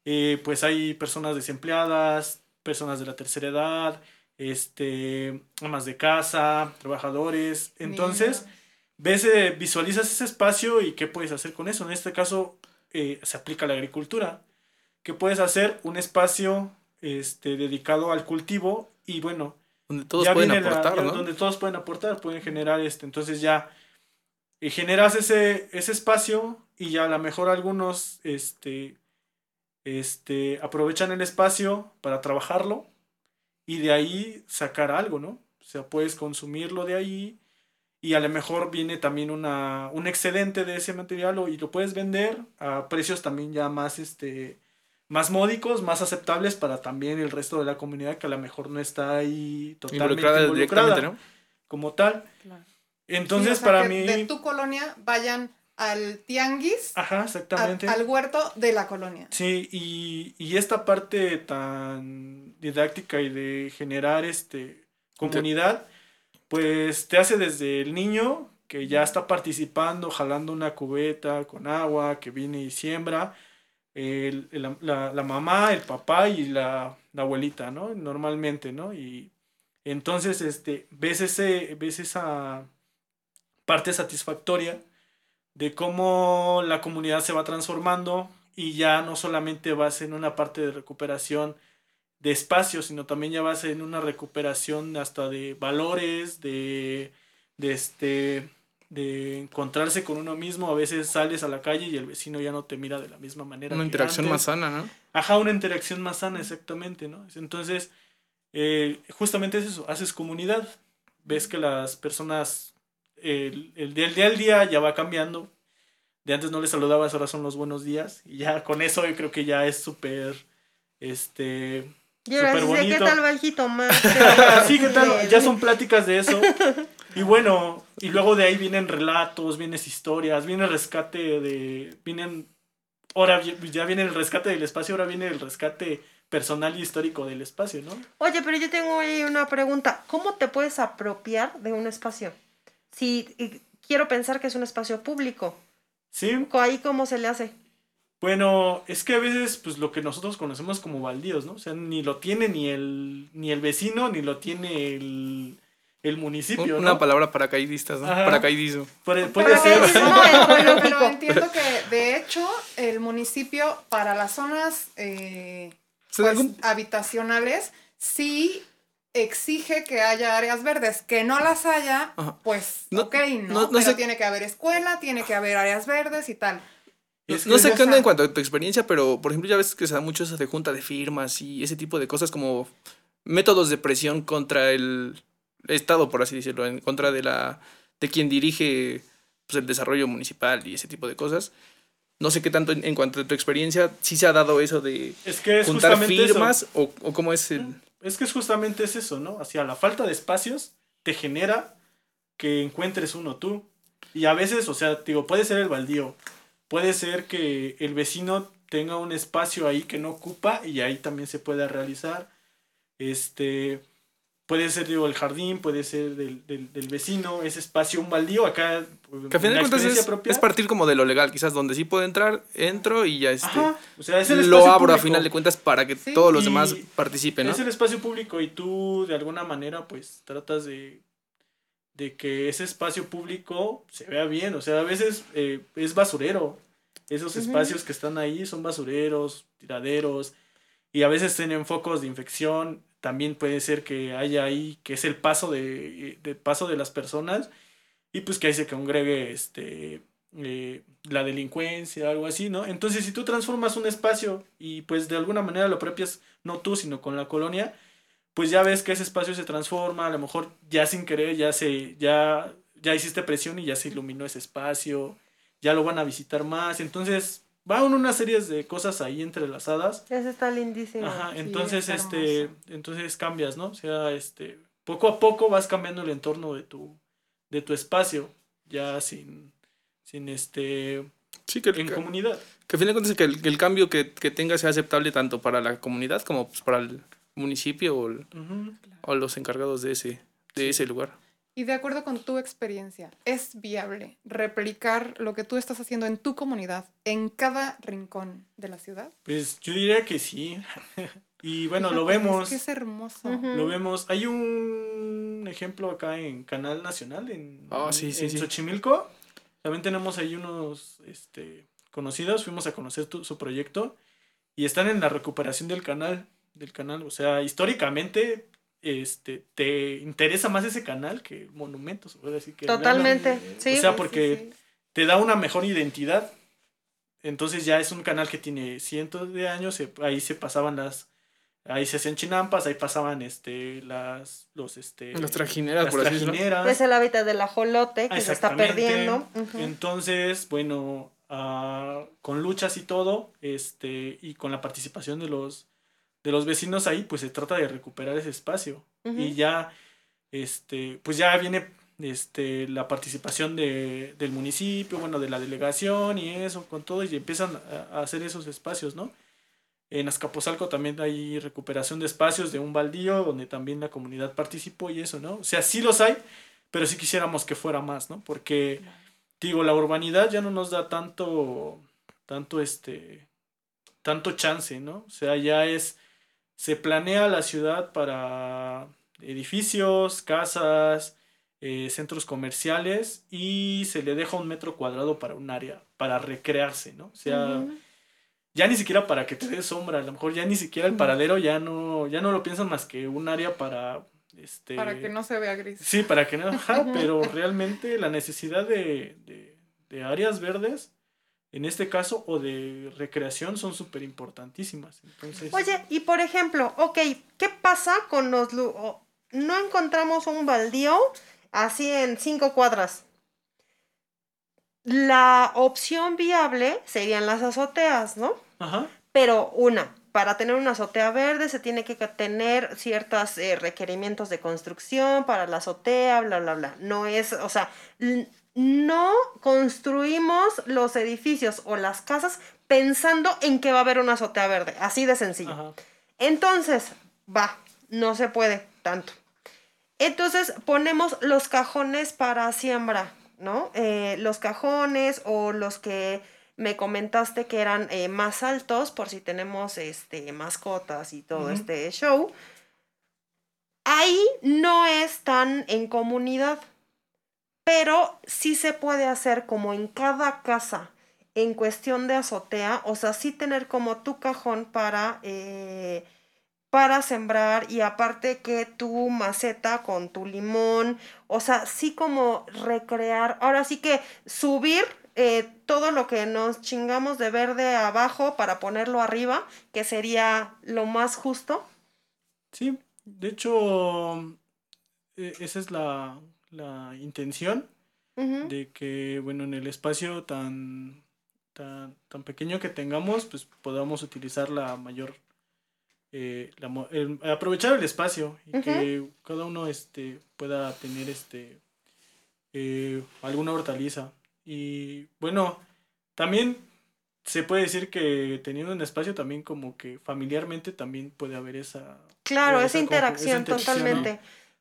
eh, pues hay personas desempleadas, personas de la tercera edad, este, amas de casa, trabajadores, entonces ves, eh, visualizas ese espacio y qué puedes hacer con eso. En este caso eh, se aplica a la agricultura. ¿Qué puedes hacer? Un espacio este, dedicado al cultivo y bueno, Donde todos pueden viene la- aportar, ya ¿no? donde todos pueden aportar, pueden generar este. Entonces ya eh, generas ese, ese espacio y ya a lo mejor algunos este, este, aprovechan el espacio para trabajarlo y de ahí sacar algo, ¿no? O sea, puedes consumirlo de ahí y a lo mejor viene también una, un excedente de ese material o- y lo puedes vender a precios también ya más, este, más módicos, más aceptables para también el resto de la comunidad que a lo mejor no está ahí totalmente Involucrada involucrada, directamente, ¿no? como tal. Entonces, Sí, o sea, para que mí... De tu colonia vayan al tianguis, Ajá, a- exactamente. al huerto de la colonia. Sí, y, y esta parte tan didáctica y de generar este comunidad, pues te hace desde el niño que ya está participando, jalando una cubeta con agua, que viene y siembra, el- el- la, la mamá, el papá y la, la abuelita, ¿no? Normalmente, ¿no? Y entonces, este, ves ese, ves esa parte satisfactoria de cómo la comunidad se va transformando y ya no solamente vas en una parte de recuperación de espacio, sino también ya vas en una recuperación hasta de valores, de, de este de encontrarse con uno mismo, a veces sales a la calle y el vecino ya no te mira de la misma manera. Una que interacción antes. más sana, ¿no? Ajá, una interacción más sana, exactamente, ¿no? Entonces, eh, justamente es eso, haces comunidad, ves que las personas, el, el día, el día al día ya va cambiando, de antes no les saludabas, ahora son los buenos días, y ya con eso yo creo que ya es súper, este, Y ahora súper sé, ¿qué bonito. tal va el jitomate? <laughs> sí, ¿qué tal? Ya son pláticas de eso. Y bueno, y luego de ahí vienen relatos, vienen historias, viene rescate de. Vienen. Ahora ya viene el rescate del espacio, ahora viene el rescate personal y histórico del espacio, ¿no? Oye, pero yo tengo ahí una pregunta. ¿Cómo te puedes apropiar de un espacio? Si y quiero pensar que es un espacio público, Sí. ¿ahí cómo se le hace? Bueno, es que a veces, pues lo que nosotros conocemos como baldíos, ¿no? O sea, ni lo tiene ni el, ni el vecino, ni lo tiene el, el municipio, Una ¿no? palabra paracaidistas, ¿no? Ajá. Paracaidismo. Puede, puede ser. <laughs> Pero, pero entiendo que de hecho el municipio para las zonas eh, pues, habitacionales sí exige que haya áreas verdes, que no las haya, Ajá. pues No- ok, ¿no? no- no pero sé- tiene que haber escuela, tiene que haber áreas verdes y tal. No, Es no que sé qué onda en cuanto a tu experiencia, pero por ejemplo ya ves que se da mucho eso de junta de firmas y ese tipo de cosas como métodos de presión contra el Estado, por así decirlo, en contra de la de quien dirige pues, el desarrollo municipal y ese tipo de cosas. No sé qué tanto en, en cuanto a tu experiencia, si se ha dado eso de Es que es juntar firmas o, o cómo es el... Es que justamente es eso, ¿no? Hacia la falta de espacios te genera que encuentres uno tú. Y a veces, o sea, digo, puede ser el baldío, puede ser que el vecino tenga un espacio ahí que no ocupa y ahí también se pueda realizar. Este, puede ser, digo, el jardín, puede ser del, del, del vecino, ese espacio, un baldío acá. Que a final de cuentas es, propia. es partir como de lo legal, quizás donde sí puedo entrar, entro y ya este, Ajá, o sea, es el lo abro a final de cuentas para que Sí. todos los Y demás participen, ¿no? Es el espacio público y tú de alguna manera pues tratas de, de que ese espacio público se vea bien. O sea, a veces eh, es basurero. Esos espacios que están ahí son basureros, tiraderos y a veces tienen focos de infección. También puede ser que haya ahí, que es el paso de, paso de las personas y pues que ahí se congregue este, eh, la delincuencia, algo así, ¿no? Entonces, si tú transformas un espacio y pues de alguna manera lo apropias, no tú, sino con la colonia, pues ya ves que ese espacio se transforma, a lo mejor ya sin querer, ya se, ya, ya hiciste presión y ya se iluminó ese espacio, ya lo van a visitar más, entonces van una serie de cosas ahí entrelazadas. Eso está lindísimo. Ajá, Sí, entonces, este, entonces cambias, ¿no? O sea, este, poco a poco vas cambiando el entorno de tu, de tu espacio, ya sin, sin este, Sí, que, en que- comunidad. que a fin de cuentas que el, que el cambio que, que tenga sea aceptable tanto para la comunidad como pues, para el municipio o, el- o los encargados de ese, de ese lugar. Y de acuerdo con tu experiencia, ¿es viable replicar lo que tú estás haciendo en tu comunidad, en cada rincón de la ciudad? Pues yo diría que sí. <laughs> y bueno, lo <laughs> vemos. Es que es hermoso. Lo vemos. Hay un ejemplo acá en Canal Nacional, en, sí, sí, en sí. Xochimilco. También tenemos ahí unos este, conocidos. Fuimos a conocer tu- su proyecto. Y están en la recuperación del canal. Del canal. O sea, históricamente este, te interesa más ese canal que monumentos. puede decir que Totalmente, sí. O sea, Sí, porque te da una mejor identidad. Entonces ya es un canal que tiene cientos de años. ahí se pasaban las. Ahí se hacían chinampas, ahí pasaban este las los este Las trajineras, las por así trajineras. Es el hábitat del ajolote que se está perdiendo. Entonces, bueno, ah, con luchas y todo, este, y con la participación de los, de los vecinos ahí, pues se trata de recuperar ese espacio. Y ya, este, pues ya viene este, la participación de, del municipio, bueno, de la delegación y eso, con todo, y empiezan a, a hacer esos espacios, ¿no? En Azcapotzalco también hay recuperación de espacios de un baldío donde también la comunidad participó y eso, ¿no? O sea, sí los hay, pero sí quisiéramos que fuera más, ¿no? Porque, digo, la urbanidad ya no nos da tanto, tanto este, tanto chance, ¿no? O sea, ya es, se planea la ciudad para edificios, casas, eh, centros comerciales y se le deja un metro cuadrado para un área, para recrearse, ¿no? O sea, ya ni siquiera para que te dé sombra, a lo mejor ya ni siquiera el paradero ya no, ya no lo piensan más que un área para, este... Para que no se vea gris. Sí, para que no, ajá, pero realmente la necesidad de, de- de áreas verdes, en este caso, o de recreación, son súper importantísimas. Entonces, Oye, y por ejemplo, ok, ¿qué pasa con los... no encontramos un baldío así en cinco cuadras? La opción viable serían las azoteas, ¿no? ajá, Pero una, para tener una azotea verde se tiene que tener ciertos eh, requerimientos de construcción para la azotea, bla, bla, bla. No es, o sea, no construimos los edificios o las casas pensando en que va a haber una azotea verde, así de sencillo. ajá. Entonces, va, no se puede tanto. Entonces ponemos los cajones para siembra, ¿no? Eh, los cajones o los que me comentaste que eran eh, más altos por si tenemos este, mascotas y todo este show. Ahí no es tan en comunidad, pero sí se puede hacer como en cada casa en cuestión de azotea, o sea, sí tener como tu cajón para, eh, para sembrar y aparte que tu maceta con tu limón, o sea, sí como recrear, ahora sí que subir eh, todo lo que nos chingamos de verde abajo para ponerlo arriba, que sería lo más justo. Sí, de hecho, e- esa es la, la intención de que, bueno, en el espacio tan, tan, tan pequeño que tengamos, pues podamos utilizar la mayor, eh, la el- aprovechar el espacio y que cada uno este, pueda tener este, eh, alguna hortaliza. Y bueno, también se puede decir que teniendo un espacio también como que familiarmente también puede haber esa... Claro, esa interacción ¿no?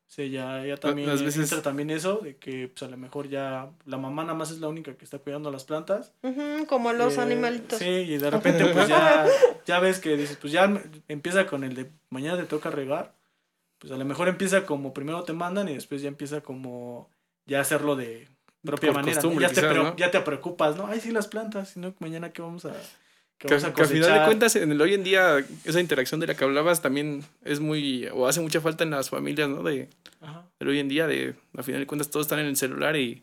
Sí, ya, ya también las veces- entra también eso de que pues a lo mejor ya la mamá nada más es la única que está cuidando las plantas. Como los Eh, animalitos. Sí, y de <laughs> repente pues ya, ya ves que dices, pues ya empieza con el de mañana te toca regar. Pues a lo mejor empieza como primero te mandan y después ya empieza como ya hacerlo de propia Por manera. Ya, te quizás, ¿no? ya te preocupas, ¿no? Ay, sí, las plantas, sino mañana qué vamos a, Que, vamos a que al final de cuentas, en el hoy en día, esa interacción de la que hablabas también es muy, o hace mucha falta en las familias, ¿no? De, Ajá. del hoy en día, de, al final de cuentas, todos están en el celular y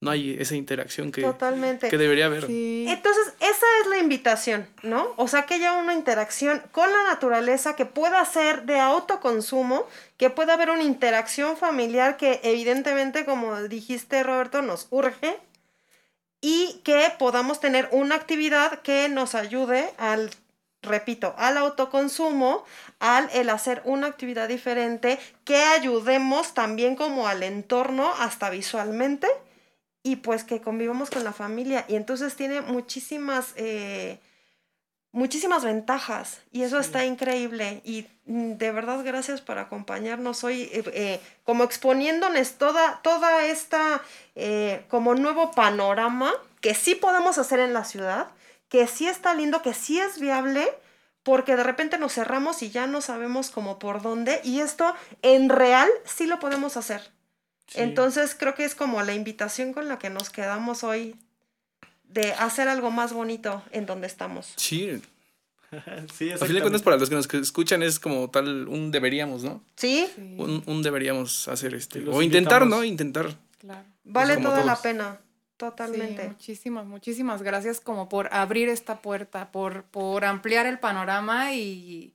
no hay esa interacción que, Totalmente. que debería haber. Entonces, esa es la invitación, ¿no? O sea, que haya una interacción con la naturaleza que pueda ser de autoconsumo, que pueda haber una interacción familiar que evidentemente, como dijiste Roberto, nos urge y que podamos tener una actividad que nos ayude al repito, al autoconsumo, al el hacer una actividad diferente que ayudemos también como al entorno hasta visualmente y pues que convivamos con la familia. Y entonces tiene muchísimas, eh, muchísimas ventajas y eso está increíble. Y mm, de verdad gracias por acompañarnos hoy, eh, eh, como exponiéndonos toda, toda esta eh, como nuevo panorama que sí podemos hacer en la ciudad, que sí está lindo, que sí es viable. Porque de repente nos cerramos y ya no sabemos cómo por dónde. Y esto en real sí lo podemos hacer. Entonces creo que es como la invitación con la que nos quedamos hoy de hacer algo más bonito en donde estamos. Sí. <laughs> sí, A fin de cuentas, para los que nos escuchan, es como tal un deberíamos, ¿no? Sí. Un, un deberíamos hacer este. los O intentar, invitamos. ¿no? Intentar. Claro. Vale como toda la pena, totalmente. Sí, muchísimas, muchísimas gracias como por abrir esta puerta, por, por ampliar el panorama y,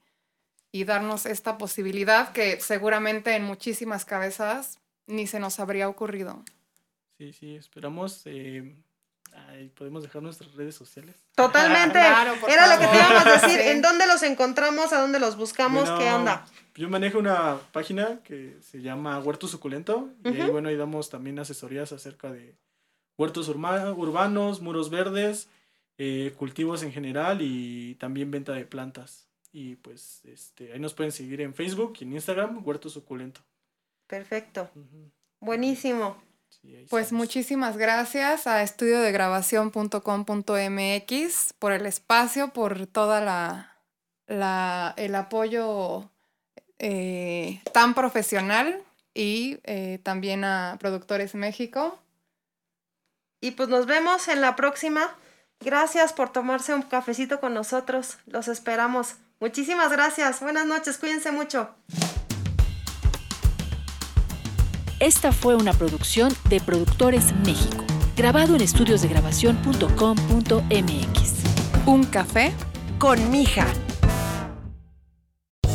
y darnos esta posibilidad que seguramente en muchísimas cabezas ni se nos habría ocurrido. Sí, sí, esperamos. eh, ay, podemos dejar nuestras redes sociales. Totalmente. Claro, por Era lo que te íbamos a decir. Sí. ¿En dónde los encontramos? ¿A dónde los buscamos? ¿Qué onda? Yo manejo una página que se llama Huerto Suculento. Y ahí, bueno, ahí damos también asesorías acerca de huertos urma- urbanos, muros verdes, eh, cultivos en general y también venta de plantas. Y pues este, ahí nos pueden seguir en Facebook y en Instagram, Huerto Suculento. Perfecto. Buenísimo. Pues muchísimas gracias a estudiodegrabación.com.mx por el espacio, por toda la, la- el apoyo eh, tan profesional y eh, también a Productores México. Y pues nos vemos en la próxima. Gracias por tomarse un cafecito con nosotros. Los esperamos. Muchísimas gracias. Buenas noches. Cuídense mucho. Esta fue una producción de Productores México, grabado en estudiosdegrabación.com.mx. Un café con mija.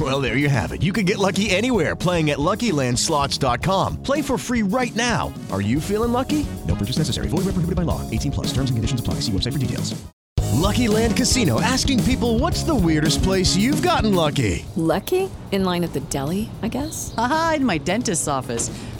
Well, there you have it. You can get lucky anywhere playing at LuckyLandSlots.com. Play for free right now. Are you feeling lucky? No purchase necessary. Void where prohibited by law. 18 plus. Terms and conditions apply. See website for details. Lucky Land Casino asking people what's the weirdest place you've gotten lucky? Lucky? In line at the deli, I guess? Aha, in my dentist's office.